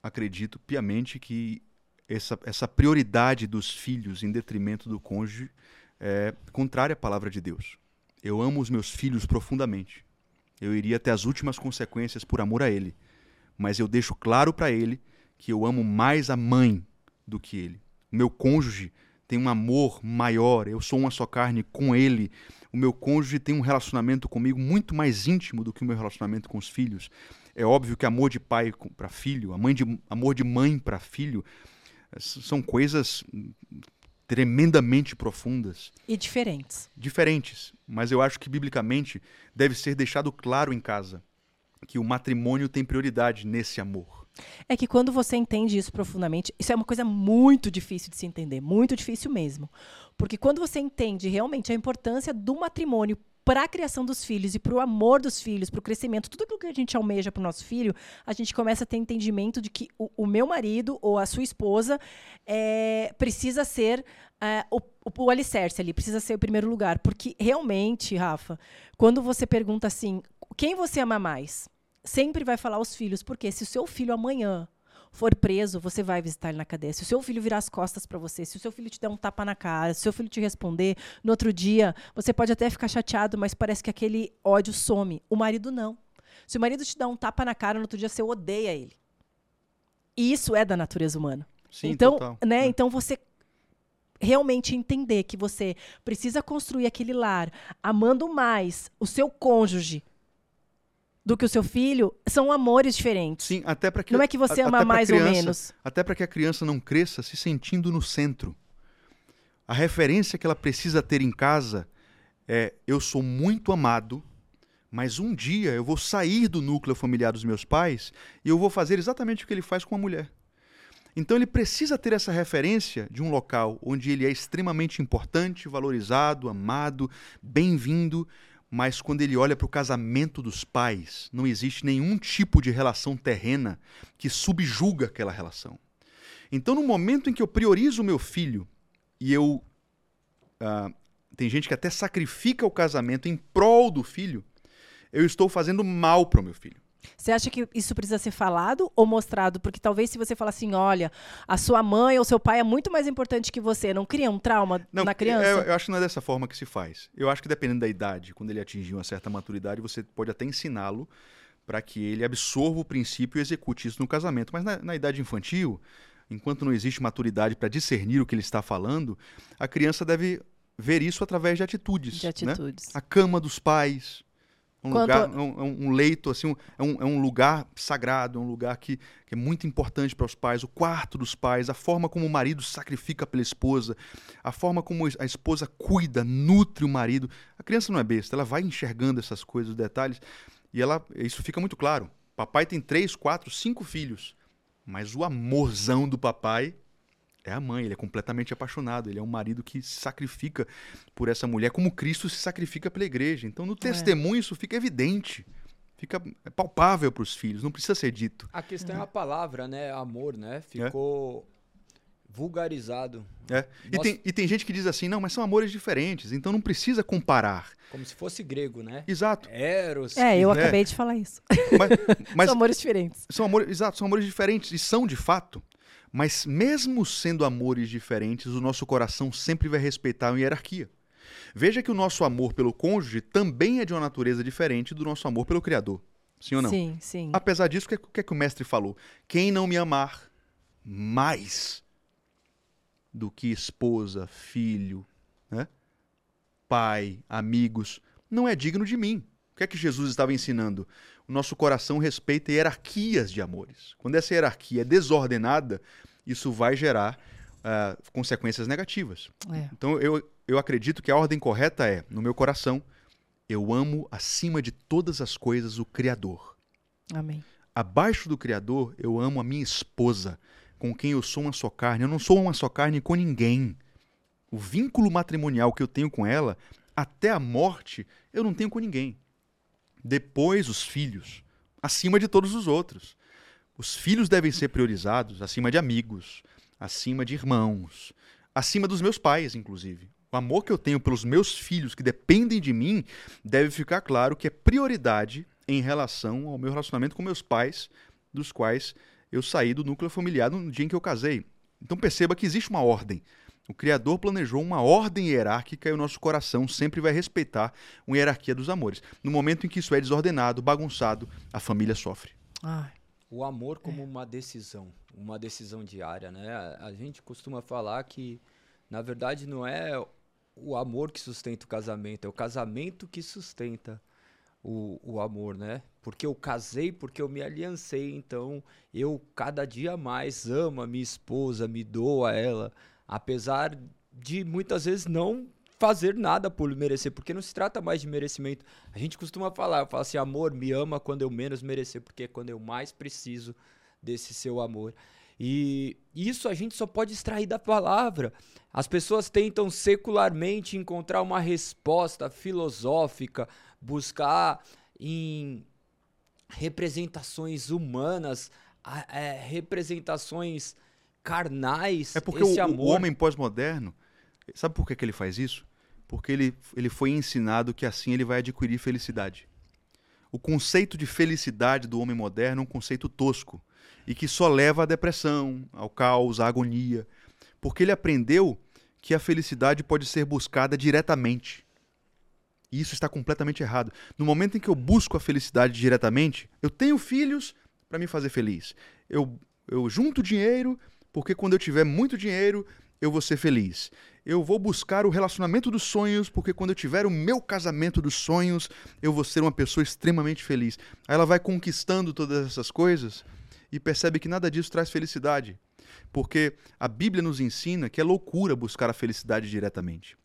acredito piamente que essa, essa prioridade dos filhos em detrimento do cônjuge é contrária à palavra de Deus. Eu amo os meus filhos profundamente. Eu iria até as últimas consequências por amor a ele. Mas eu deixo claro para ele que eu amo mais a mãe do que ele. O meu cônjuge tem um amor maior, eu sou uma só carne com ele. O meu cônjuge tem um relacionamento comigo muito mais íntimo do que o meu relacionamento com os filhos. É óbvio que amor de pai para filho, amor de, amor de mãe para filho, são coisas tremendamente profundas. E diferentes. Diferentes. Mas eu acho que, biblicamente, deve ser deixado claro em casa que o matrimônio tem prioridade nesse amor. É que quando você entende isso profundamente, isso é uma coisa muito difícil de se entender, muito difícil mesmo. Porque quando você entende realmente a importância do matrimônio para a criação dos filhos e para o amor dos filhos, para o crescimento, tudo aquilo que a gente almeja para o nosso filho, a gente começa a ter entendimento de que o, o meu marido ou a sua esposa é, precisa ser é, o, o, alicerce ali, precisa ser o primeiro lugar. Porque realmente, Rafa, quando você pergunta assim, quem você ama mais? Sempre vai falar os filhos, porque se o seu filho amanhã for preso, você vai visitar ele na cadeia. Se o seu filho virar as costas para você, se o seu filho te der um tapa na cara, se o seu filho te responder, no outro dia, você pode até ficar chateado, mas parece que aquele ódio some. O marido não. Se o marido te dá um tapa na cara, no outro dia você odeia ele. E isso é da natureza humana. Sim, então, total. né? É. Então você realmente entender que você precisa construir aquele lar amando mais o seu cônjuge do que o seu filho, são amores diferentes. Sim, até para que Não é que você a- ama mais ou criança- menos. Até para que a criança não cresça se sentindo no centro. A referência que ela precisa ter em casa é: eu sou muito amado, mas um dia eu vou sair do núcleo familiar dos meus pais e eu vou fazer exatamente o que ele faz com a mulher. Então ele precisa ter essa referência de um local onde ele é extremamente importante, valorizado, amado, bem-vindo, mas quando ele olha para o casamento dos pais, não existe nenhum tipo de relação terrena que subjuga aquela relação. Então, no momento em que eu priorizo o meu filho e eu. ah, tem gente que até sacrifica o casamento em prol do filho, eu estou fazendo mal para o meu filho. Você acha que isso precisa ser falado ou mostrado? Porque talvez se você falar assim, olha, a sua mãe ou seu pai é muito mais importante que você, não cria um trauma na criança? Eu, eu acho que não é dessa forma que se faz. Eu acho que dependendo da idade, quando ele atingir uma certa maturidade, você pode até ensiná-lo para que ele absorva o princípio e execute isso no casamento. Mas na, na idade infantil, enquanto não existe maturidade para discernir o que ele está falando, a criança deve ver isso através de atitudes. De né? atitudes. A cama dos pais. Um, Quanto lugar, a- um, um- um leito, assim, é, um, é um lugar sagrado, é um lugar que, que é muito importante para os pais. O quarto dos pais, a forma como o marido sacrifica pela esposa, a forma como a esposa cuida, nutre o marido. A criança não é besta, ela vai enxergando essas coisas, os detalhes, e ela, isso fica muito claro. Papai tem três, quatro, cinco filhos, mas o amorzão do papai é a mãe, ele é completamente apaixonado, ele é um marido que se sacrifica por essa mulher, como Cristo se sacrifica pela igreja. Então, no testemunho, isso fica evidente, fica palpável para os filhos, não precisa ser dito. A questão é a palavra, né? Amor, né? Ficou vulgarizado. É. E, tem, e tem gente que diz assim, não, mas são amores diferentes, então não precisa comparar. Como se fosse grego, né? Exato. Eros. É, eu né? acabei de falar isso. Mas, mas São amores diferentes. são amores, exato, são amores diferentes e são de fato. Mas mesmo sendo amores diferentes, o nosso coração sempre vai respeitar a hierarquia. Veja que o nosso amor pelo cônjuge também é de uma natureza diferente do nosso amor pelo Criador. Sim ou não? Sim, sim. Apesar disso, o que, é- o que é que o mestre falou? Quem não me amar mais do que esposa, filho, né? pai, amigos, não é digno de mim. O que é que Jesus estava ensinando? O nosso coração respeita hierarquias de amores. Quando essa hierarquia é desordenada, isso vai gerar ah, consequências negativas. É. Então eu, eu acredito que a ordem correta é, no meu coração, eu amo acima de todas as coisas o Criador. Amém. Abaixo do Criador, eu amo a minha esposa, com quem eu sou uma só carne. Eu não sou uma só carne com ninguém. O vínculo matrimonial que eu tenho com ela, até a morte, eu não tenho com ninguém. Depois, os filhos, acima de todos os outros. Os filhos devem ser priorizados acima de amigos, acima de irmãos, acima dos meus pais, inclusive. O amor que eu tenho pelos meus filhos que dependem de mim deve ficar claro que é prioridade em relação ao meu relacionamento com meus pais, dos quais eu saí do núcleo familiar no dia em que eu casei. Então perceba que existe uma ordem. O Criador planejou uma ordem hierárquica e o nosso coração sempre vai respeitar uma hierarquia dos amores. No momento em que isso é desordenado, bagunçado, a família sofre. Ai, O amor como uma decisão, uma decisão diária, né? A, a gente costuma falar que, na verdade, não é o amor que sustenta o casamento, é o casamento que sustenta o, o amor, né? Porque eu casei, porque eu me aliancei, então eu cada dia mais amo a minha esposa, me dou a ela, apesar de muitas vezes não fazer nada por merecer, porque não se trata mais de merecimento. A gente costuma falar, eu falo assim, amor, me ama quando eu menos merecer, porque é quando eu mais preciso desse seu amor. E isso a gente só pode extrair da palavra. As pessoas tentam secularmente encontrar uma resposta filosófica, buscar em representações humanas, é, representações carnais. É porque o, o, homem pós-moderno, sabe por que, que ele faz isso? Porque ele, ele foi ensinado que assim ele vai adquirir felicidade. O conceito de felicidade do homem moderno é um conceito tosco e que só leva à depressão, ao caos, à agonia, porque ele aprendeu que a felicidade pode ser buscada diretamente. E isso está completamente errado. No momento em que eu busco a felicidade diretamente, eu tenho filhos para me fazer feliz. Eu, eu junto dinheiro, porque quando eu tiver muito dinheiro, eu vou ser feliz. Eu vou buscar o relacionamento dos sonhos, porque quando eu tiver o meu casamento dos sonhos, eu vou ser uma pessoa extremamente feliz. Aí ela vai conquistando todas essas coisas e percebe que nada disso traz felicidade. Porque a Bíblia nos ensina que é loucura buscar a felicidade diretamente.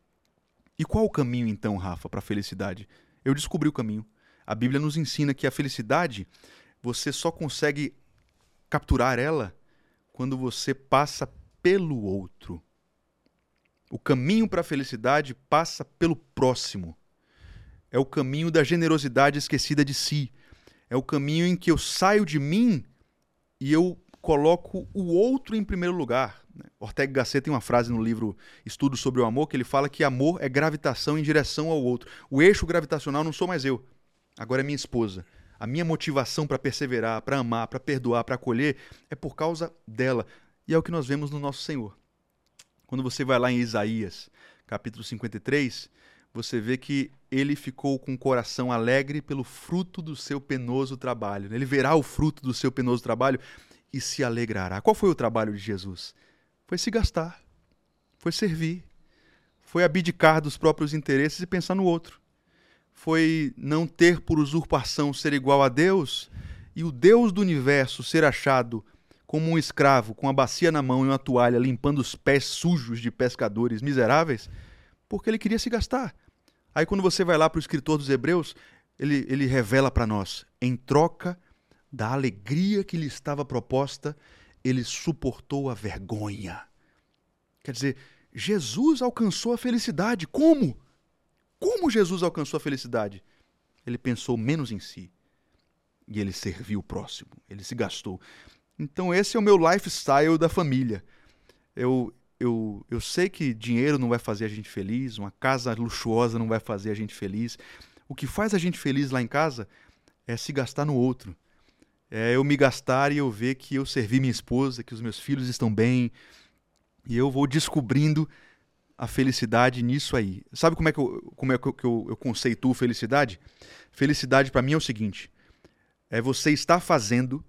E qual o caminho então, Rafa, para a felicidade? Eu descobri o caminho. A Bíblia nos ensina que a felicidade você só consegue capturar ela quando você passa pelo outro. O caminho para a felicidade passa pelo próximo. É o caminho da generosidade esquecida de si. É o caminho em que eu saio de mim e eu coloco o outro em primeiro lugar. Né? Ortega Gasset tem uma frase no livro Estudos sobre o Amor que ele fala que amor é gravitação em direção ao outro. O eixo gravitacional não sou mais eu, agora é minha esposa. A minha motivação para perseverar, para amar, para perdoar, para acolher é por causa dela. E é o que nós vemos no nosso Senhor. Quando você vai lá em Isaías, capítulo 53, você vê que ele ficou com o coração alegre pelo fruto do seu penoso trabalho. Ele verá o fruto do seu penoso trabalho e se alegrará. Qual foi o trabalho de Jesus? Foi se gastar, foi servir, foi abdicar dos próprios interesses e pensar no outro foi não ter por usurpação ser igual a Deus e o Deus do universo ser achado como um escravo com a bacia na mão e uma toalha limpando os pés sujos de pescadores miseráveis, porque ele queria se gastar. Aí quando você vai lá para o escritor dos Hebreus, ele, ele revela para nós, em troca da alegria que lhe estava proposta, ele suportou a vergonha. Quer dizer, Jesus alcançou a felicidade. Como? Como Jesus alcançou a felicidade? Ele pensou menos em si e ele serviu o próximo, ele se gastou. Então, esse é o meu lifestyle da família. Eu, eu, eu sei que dinheiro não vai fazer a gente feliz, uma casa luxuosa não vai fazer a gente feliz. O que faz a gente feliz lá em casa é se gastar no outro. É eu me gastar e eu ver que eu servi minha esposa, que os meus filhos estão bem. E eu vou descobrindo a felicidade nisso aí. Sabe como é que eu, como é que eu, eu conceituo felicidade? Felicidade para mim é o seguinte: é você estar fazendo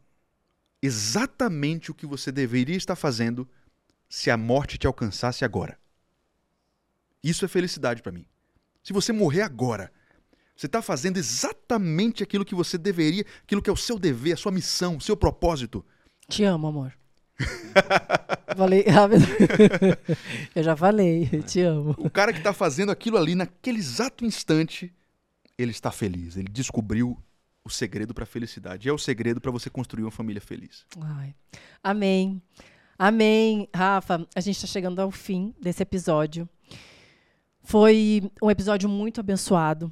exatamente o que você deveria estar fazendo se a morte te alcançasse agora. Isso é felicidade para mim. Se você morrer agora, você está fazendo exatamente aquilo que você deveria, aquilo que é o seu dever, a sua missão, o seu propósito. Te amo, amor. falei rápido. eu já falei, eu te amo. O cara que está fazendo aquilo ali naquele exato instante, ele está feliz. Ele descobriu o segredo para a felicidade. E é o segredo para você construir uma família feliz. Ai. Amém. Amém. Rafa, a gente está chegando ao fim desse episódio. Foi um episódio muito abençoado.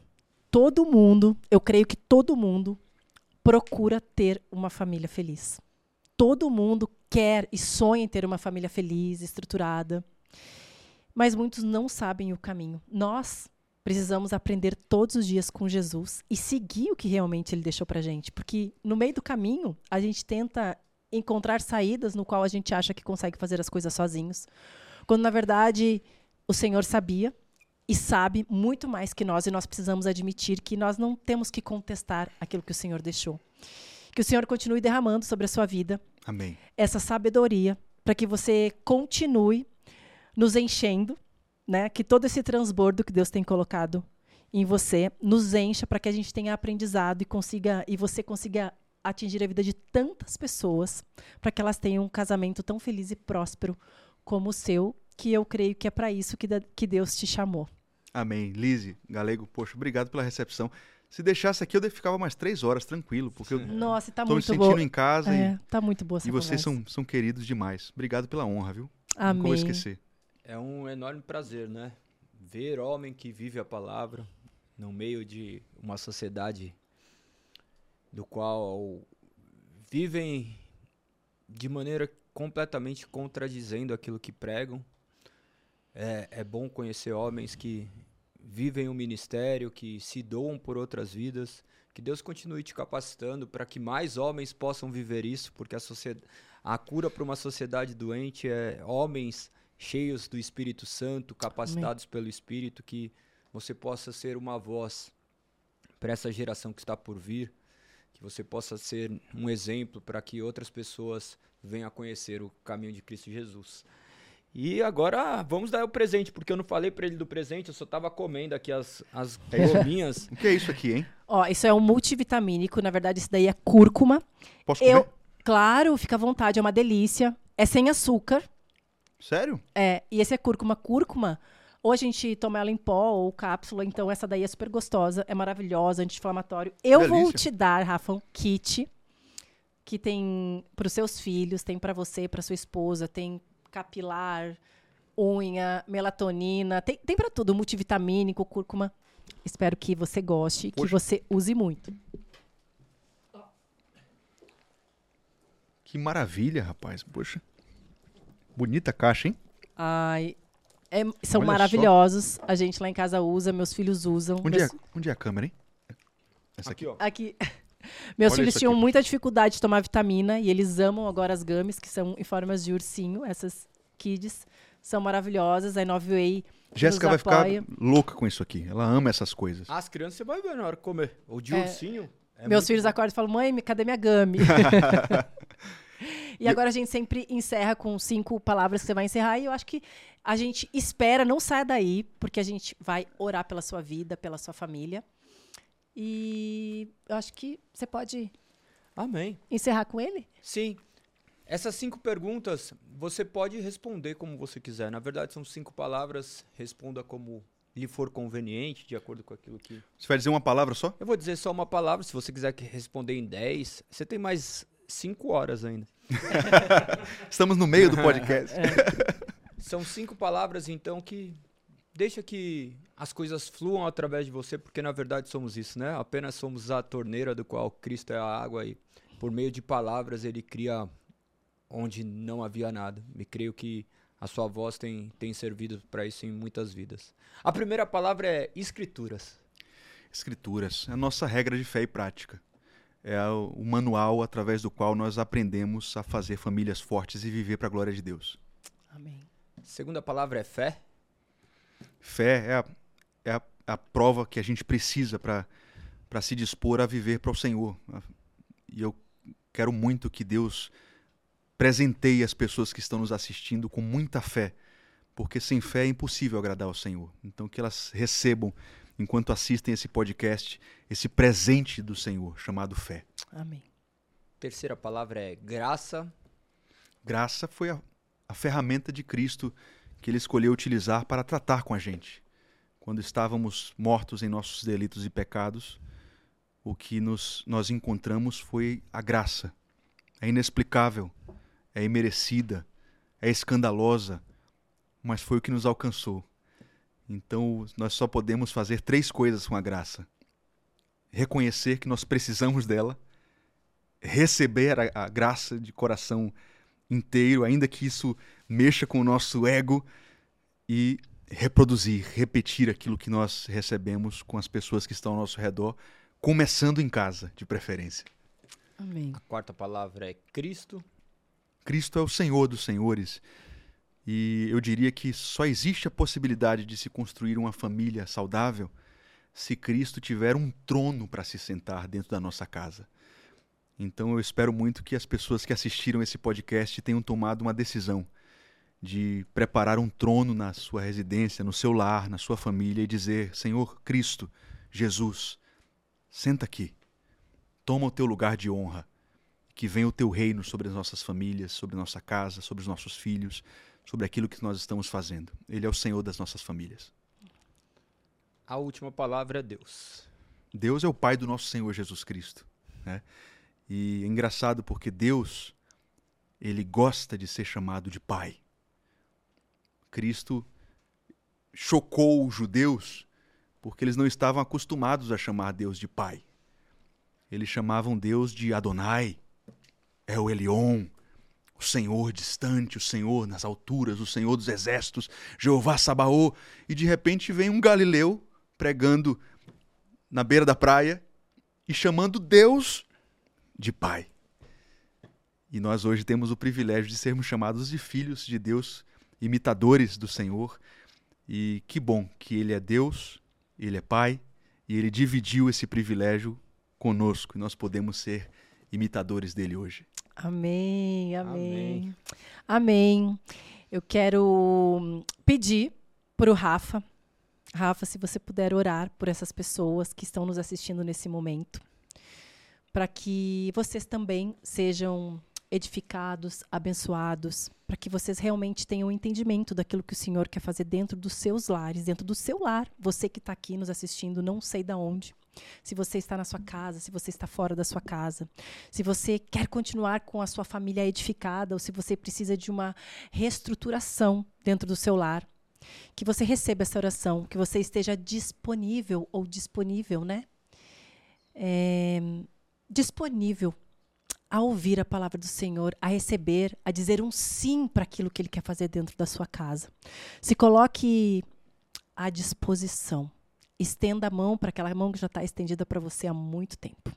Todo mundo, eu creio que todo mundo procura ter uma família feliz. Todo mundo quer e sonha em ter uma família feliz, estruturada. Mas muitos não sabem o caminho. Nós precisamos aprender todos os dias com Jesus e seguir o que realmente ele deixou para gente, porque no meio do caminho a gente tenta encontrar saídas no qual a gente acha que consegue fazer as coisas sozinhos, quando na verdade o Senhor sabia e sabe muito mais que nós e nós precisamos admitir que nós não temos que contestar aquilo que o Senhor deixou. Que o Senhor continue derramando sobre a sua vida Amém. Essa sabedoria para que você continue nos enchendo, né? Que todo esse transbordo que Deus tem colocado em você nos encha para que a gente tenha aprendizado e consiga e você consiga atingir a vida de tantas pessoas para que elas tenham um casamento tão feliz e próspero como o seu, que eu creio que é para isso que, que Deus te chamou. Amém. Lise, Galego, poxa, obrigado pela recepção. Se deixasse aqui, eu ficava mais três horas tranquilo, porque eu Nossa, tá tô me muito sentindo boa. em casa É, tá muito boa e, essa e vocês conversa. são, são queridos demais. Obrigado pela honra, viu? Nunca vou Amém. esquecer. É um enorme prazer, né? Ver homem que vive a palavra no meio de uma sociedade do qual vivem de maneira completamente contradizendo aquilo que pregam. É, é bom conhecer homens que vivem o ministério, que se doam por outras vidas. Que Deus continue te capacitando para que mais homens possam viver isso, porque a, a cura para uma sociedade doente é homens cheios do Espírito Santo, capacitados pelo Espírito, que você possa ser uma voz para essa geração que está por vir, que você possa ser um exemplo para que outras pessoas venham a conhecer o caminho de Cristo Jesus. E agora vamos dar o presente, porque eu não falei para ele do presente, eu só estava comendo aqui as, as gominhas. O que é isso aqui, hein? Ó, isso é um multivitamínico, na verdade isso daí é cúrcuma. Posso comer? Eu, claro, fica à vontade, é uma delícia. É sem açúcar. Sério? É, e esse é cúrcuma. Cúrcuma, ou a gente toma ela em pó ou cápsula, então essa daí é super gostosa, é maravilhosa, anti-inflamatório. Eu vou Delícia. te dar, Rafa, um kit que tem para os seus filhos, tem para você, para sua esposa, tem capilar, unha, melatonina, tem, tem para tudo, multivitamínico, cúrcuma. Espero que você goste e que você use muito. Que maravilha, rapaz. Poxa. Bonita caixa, hein? Ai, é- são Olha só. maravilhosos. A gente lá em casa usa, meus filhos usam. Onde é, meus- onde é a câmera, hein? Essa aqui. ó. Aqui. Meus Olha filhos tinham muita dificuldade de tomar vitamina e eles amam agora as gummies, que são em formas de ursinho. Essas kids são maravilhosas. A Inove Way Jéssica vai ficar louca com isso aqui. Ela ama essas coisas. As crianças você vai ver na hora de comer. O de É. ursinho. é Meus filhos bom. acordam e falam, mãe, cadê minha gummy? e agora a gente sempre encerra com cinco palavras que você vai encerrar. E eu acho que a gente espera, não saia daí, porque a gente vai orar pela sua vida, pela sua família. E eu acho que você pode Amém. encerrar com ele? Sim. Essas cinco perguntas você pode responder como você quiser. Na verdade, são cinco palavras. Responda como lhe for conveniente, de acordo com aquilo que. Você vai dizer uma palavra só? Eu vou dizer só uma palavra. Se você quiser que responder em 10, você tem mais cinco horas ainda. Estamos no meio do podcast. São cinco palavras, então, que deixa que as coisas fluam através de você, porque na verdade somos isso, né? Apenas somos a torneira do qual Cristo é a água e por meio de palavras ele cria onde não havia nada. E creio que a sua voz tem, tem servido para isso em muitas vidas. A primeira palavra é escrituras. Escrituras. É a nossa regra de fé e prática. É o o manual através do qual nós aprendemos a fazer famílias fortes e viver para a glória de Deus. Amém. Segunda palavra é fé. Fé é a, é a, a prova que a gente precisa para se dispor a viver para o Senhor. E eu quero muito que Deus presenteie as pessoas que estão nos assistindo com muita fé, porque sem fé é impossível agradar ao Senhor. Então que elas recebam, enquanto assistem esse podcast, esse presente do Senhor chamado fé. Amém. Terceira palavra é graça. Graça foi a, a ferramenta de Cristo que ele escolheu utilizar para tratar com a gente. Quando estávamos mortos em nossos delitos e pecados, o que nos, nós encontramos foi a graça. É inexplicável, é imerecida, é escandalosa, mas foi o que nos alcançou. Então, nós só podemos fazer três coisas com a graça: reconhecer que nós precisamos dela, receber a, a graça de coração inteiro, ainda que isso mexa com o nosso ego, e reproduzir, repetir aquilo que nós recebemos com as pessoas que estão ao nosso redor, começando em casa, de preferência. Amém. A quarta palavra é Cristo. Cristo é o Senhor dos senhores. E eu diria que só existe a possibilidade de se construir uma família saudável se Cristo tiver um trono para se sentar dentro da nossa casa. Então eu espero muito que as pessoas que assistiram esse podcast tenham tomado uma decisão de preparar um trono na sua residência, no seu lar, na sua família e dizer: Senhor Cristo, Jesus, senta aqui, toma o teu lugar de honra que venha o teu reino sobre as nossas famílias, sobre nossa casa, sobre os nossos filhos, sobre aquilo que nós estamos fazendo. Ele é o Senhor das nossas famílias. A última palavra é Deus. Deus é o Pai do nosso Senhor Jesus Cristo. Né? E é engraçado porque Deus, ele gosta de ser chamado de Pai. Cristo chocou os judeus porque eles não estavam acostumados a chamar Deus de Pai. Eles chamavam Deus de Adonai, El Elion, o Senhor distante, o Senhor nas alturas, o Senhor dos exércitos, Jeová Sabaô, e de repente vem um galileu pregando na beira da praia e chamando Deus de Pai. E nós hoje temos o privilégio de sermos chamados de filhos de Deus, imitadores do Senhor. E que bom que Ele é Deus, Ele é Pai, e Ele dividiu esse privilégio conosco, e nós podemos ser imitadores dele hoje. Amém, amém. Amém. Eu quero pedir para o Rafa, Rafa, se você puder orar por essas pessoas que estão nos assistindo nesse momento, para que vocês também sejam edificados, abençoados, para que vocês realmente tenham um entendimento daquilo que o Senhor quer fazer dentro dos seus lares, dentro do seu lar. Você que está aqui nos assistindo, não sei da onde. Se você está na sua casa, se você está fora da sua casa, se você quer continuar com a sua família edificada ou se você precisa de uma reestruturação dentro do seu lar, que você receba essa oração, que você esteja disponível ou disponível, né? É, disponível a ouvir a palavra do Senhor, a receber, a dizer um sim para aquilo que Ele quer fazer dentro da sua casa. Se coloque à disposição. Estenda a mão para aquela mão que já está estendida para você há muito tempo.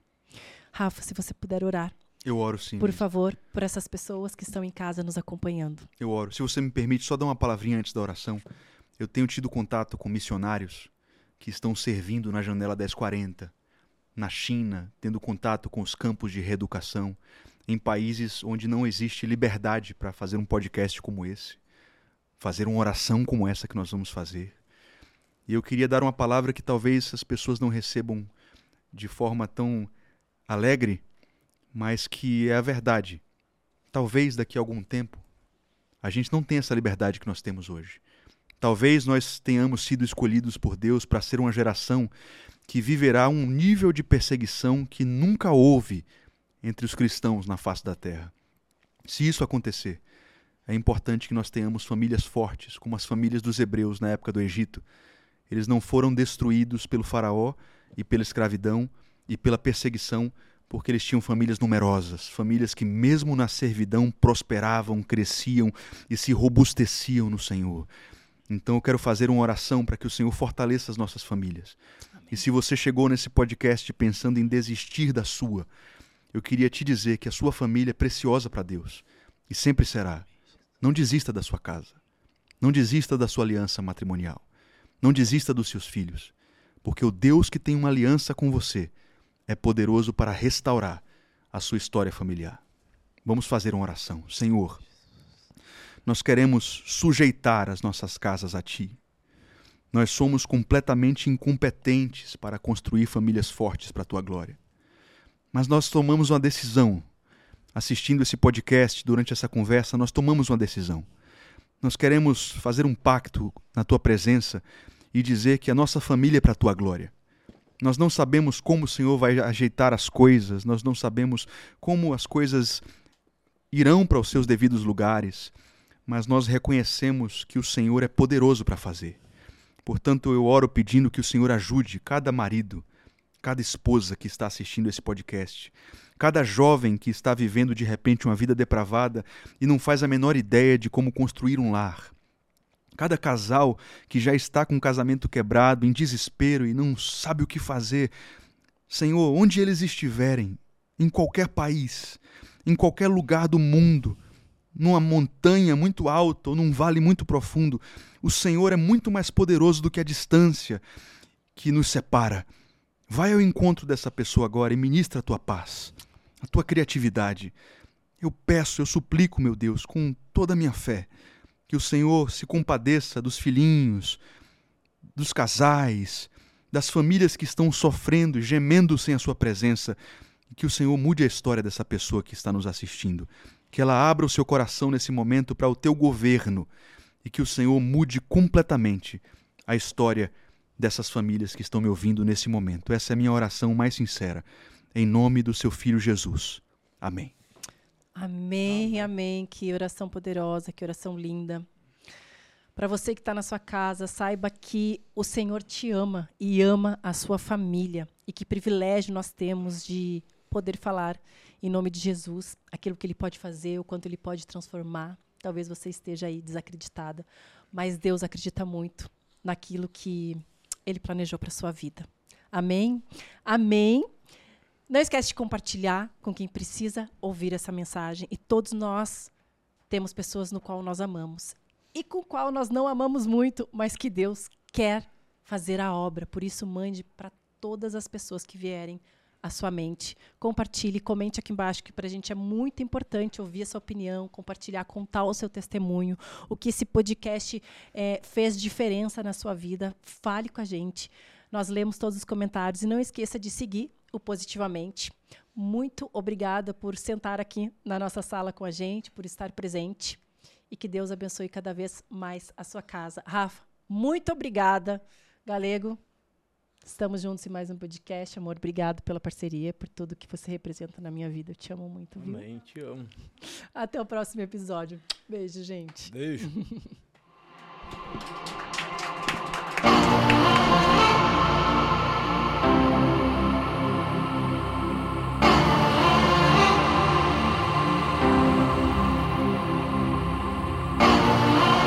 Rafa, se você puder orar. Eu oro sim. Por favor, por essas pessoas que estão em casa nos acompanhando. Eu oro. Se você me permite, só dar uma palavrinha antes da oração. Eu tenho tido contato com missionários que estão servindo na janela 1040 na China, tendo contato com os campos de reeducação, em países onde não existe liberdade para fazer um podcast como esse, fazer uma oração como essa que nós vamos fazer. E eu queria dar uma palavra que talvez as pessoas não recebam de forma tão alegre, mas que é a verdade. Talvez daqui a algum tempo a gente não tenha essa liberdade que nós temos hoje. Talvez nós tenhamos sido escolhidos por Deus para ser uma geração que viverá um nível de perseguição que nunca houve entre os cristãos na face da terra. Se isso acontecer, é importante que nós tenhamos famílias fortes, como as famílias dos hebreus na época do Egito. Eles não foram destruídos pelo Faraó e pela escravidão e pela perseguição, porque eles tinham famílias numerosas, famílias que, mesmo na servidão, prosperavam, cresciam e se robusteciam no Senhor. Então eu quero fazer uma oração para que o Senhor fortaleça as nossas famílias. E se você chegou nesse podcast pensando em desistir da sua, eu queria te dizer que a sua família é preciosa para Deus e sempre será. Não desista da sua casa. Não desista da sua aliança matrimonial. Não desista dos seus filhos, porque o Deus que tem uma aliança com você é poderoso para restaurar a sua história familiar. Vamos fazer uma oração. Senhor, nós queremos sujeitar as nossas casas a Ti. Nós somos completamente incompetentes para construir famílias fortes para a Tua glória. Mas nós tomamos uma decisão. Assistindo esse podcast, durante essa conversa, nós tomamos uma decisão. Nós queremos fazer um pacto na Tua presença e dizer que a nossa família é para a Tua glória. Nós não sabemos como o Senhor vai ajeitar as coisas, nós não sabemos como as coisas irão para os seus devidos lugares mas nós reconhecemos que o Senhor é poderoso para fazer. Portanto, eu oro pedindo que o Senhor ajude cada marido, cada esposa que está assistindo esse podcast, cada jovem que está vivendo de repente uma vida depravada e não faz a menor ideia de como construir um lar. Cada casal que já está com o casamento quebrado, em desespero e não sabe o que fazer. Senhor, onde eles estiverem, em qualquer país, em qualquer lugar do mundo, numa montanha muito alta ou num vale muito profundo, o Senhor é muito mais poderoso do que a distância que nos separa. Vai ao encontro dessa pessoa agora e ministra a tua paz, a tua criatividade. Eu peço, eu suplico, meu Deus, com toda a minha fé, que o Senhor se compadeça dos filhinhos, dos casais, das famílias que estão sofrendo, gemendo sem a sua presença, e que o Senhor mude a história dessa pessoa que está nos assistindo que ela abra o seu coração nesse momento para o teu governo e que o Senhor mude completamente a história dessas famílias que estão me ouvindo nesse momento. Essa é a minha oração mais sincera. Em nome do seu filho Jesus. Amém. Amém, amém. amém. Que oração poderosa, que oração linda. Para você que está na sua casa, saiba que o Senhor te ama e ama a sua família. E que privilégio nós temos de poder falar em nome de Jesus aquilo que Ele pode fazer, o quanto Ele pode transformar. Talvez você esteja aí desacreditada, mas Deus acredita muito naquilo que Ele planejou para sua vida. Amém? Amém. Não esquece de compartilhar com quem precisa ouvir essa mensagem. E todos nós temos pessoas no qual nós amamos e com qual nós não amamos muito, mas que Deus quer fazer a obra. Por isso, mande para todas as pessoas que vierem à sua mente. Compartilhe, comente aqui embaixo, que para a gente é muito importante ouvir a sua opinião, compartilhar, contar o seu testemunho, o que esse podcast é, fez diferença na sua vida. Fale com a gente. Nós lemos todos os comentários e não esqueça de seguir o Positivamente. Muito obrigada por sentar aqui na nossa sala com a gente, por estar presente e que Deus abençoe cada vez mais a sua casa. Rafa, muito obrigada. Galego, estamos juntos em mais um podcast. Amor, obrigado pela parceria, por tudo que você representa na minha vida. Eu te amo muito, viu? Amém, te amo. Até o próximo episódio. Beijo, gente. Beijo.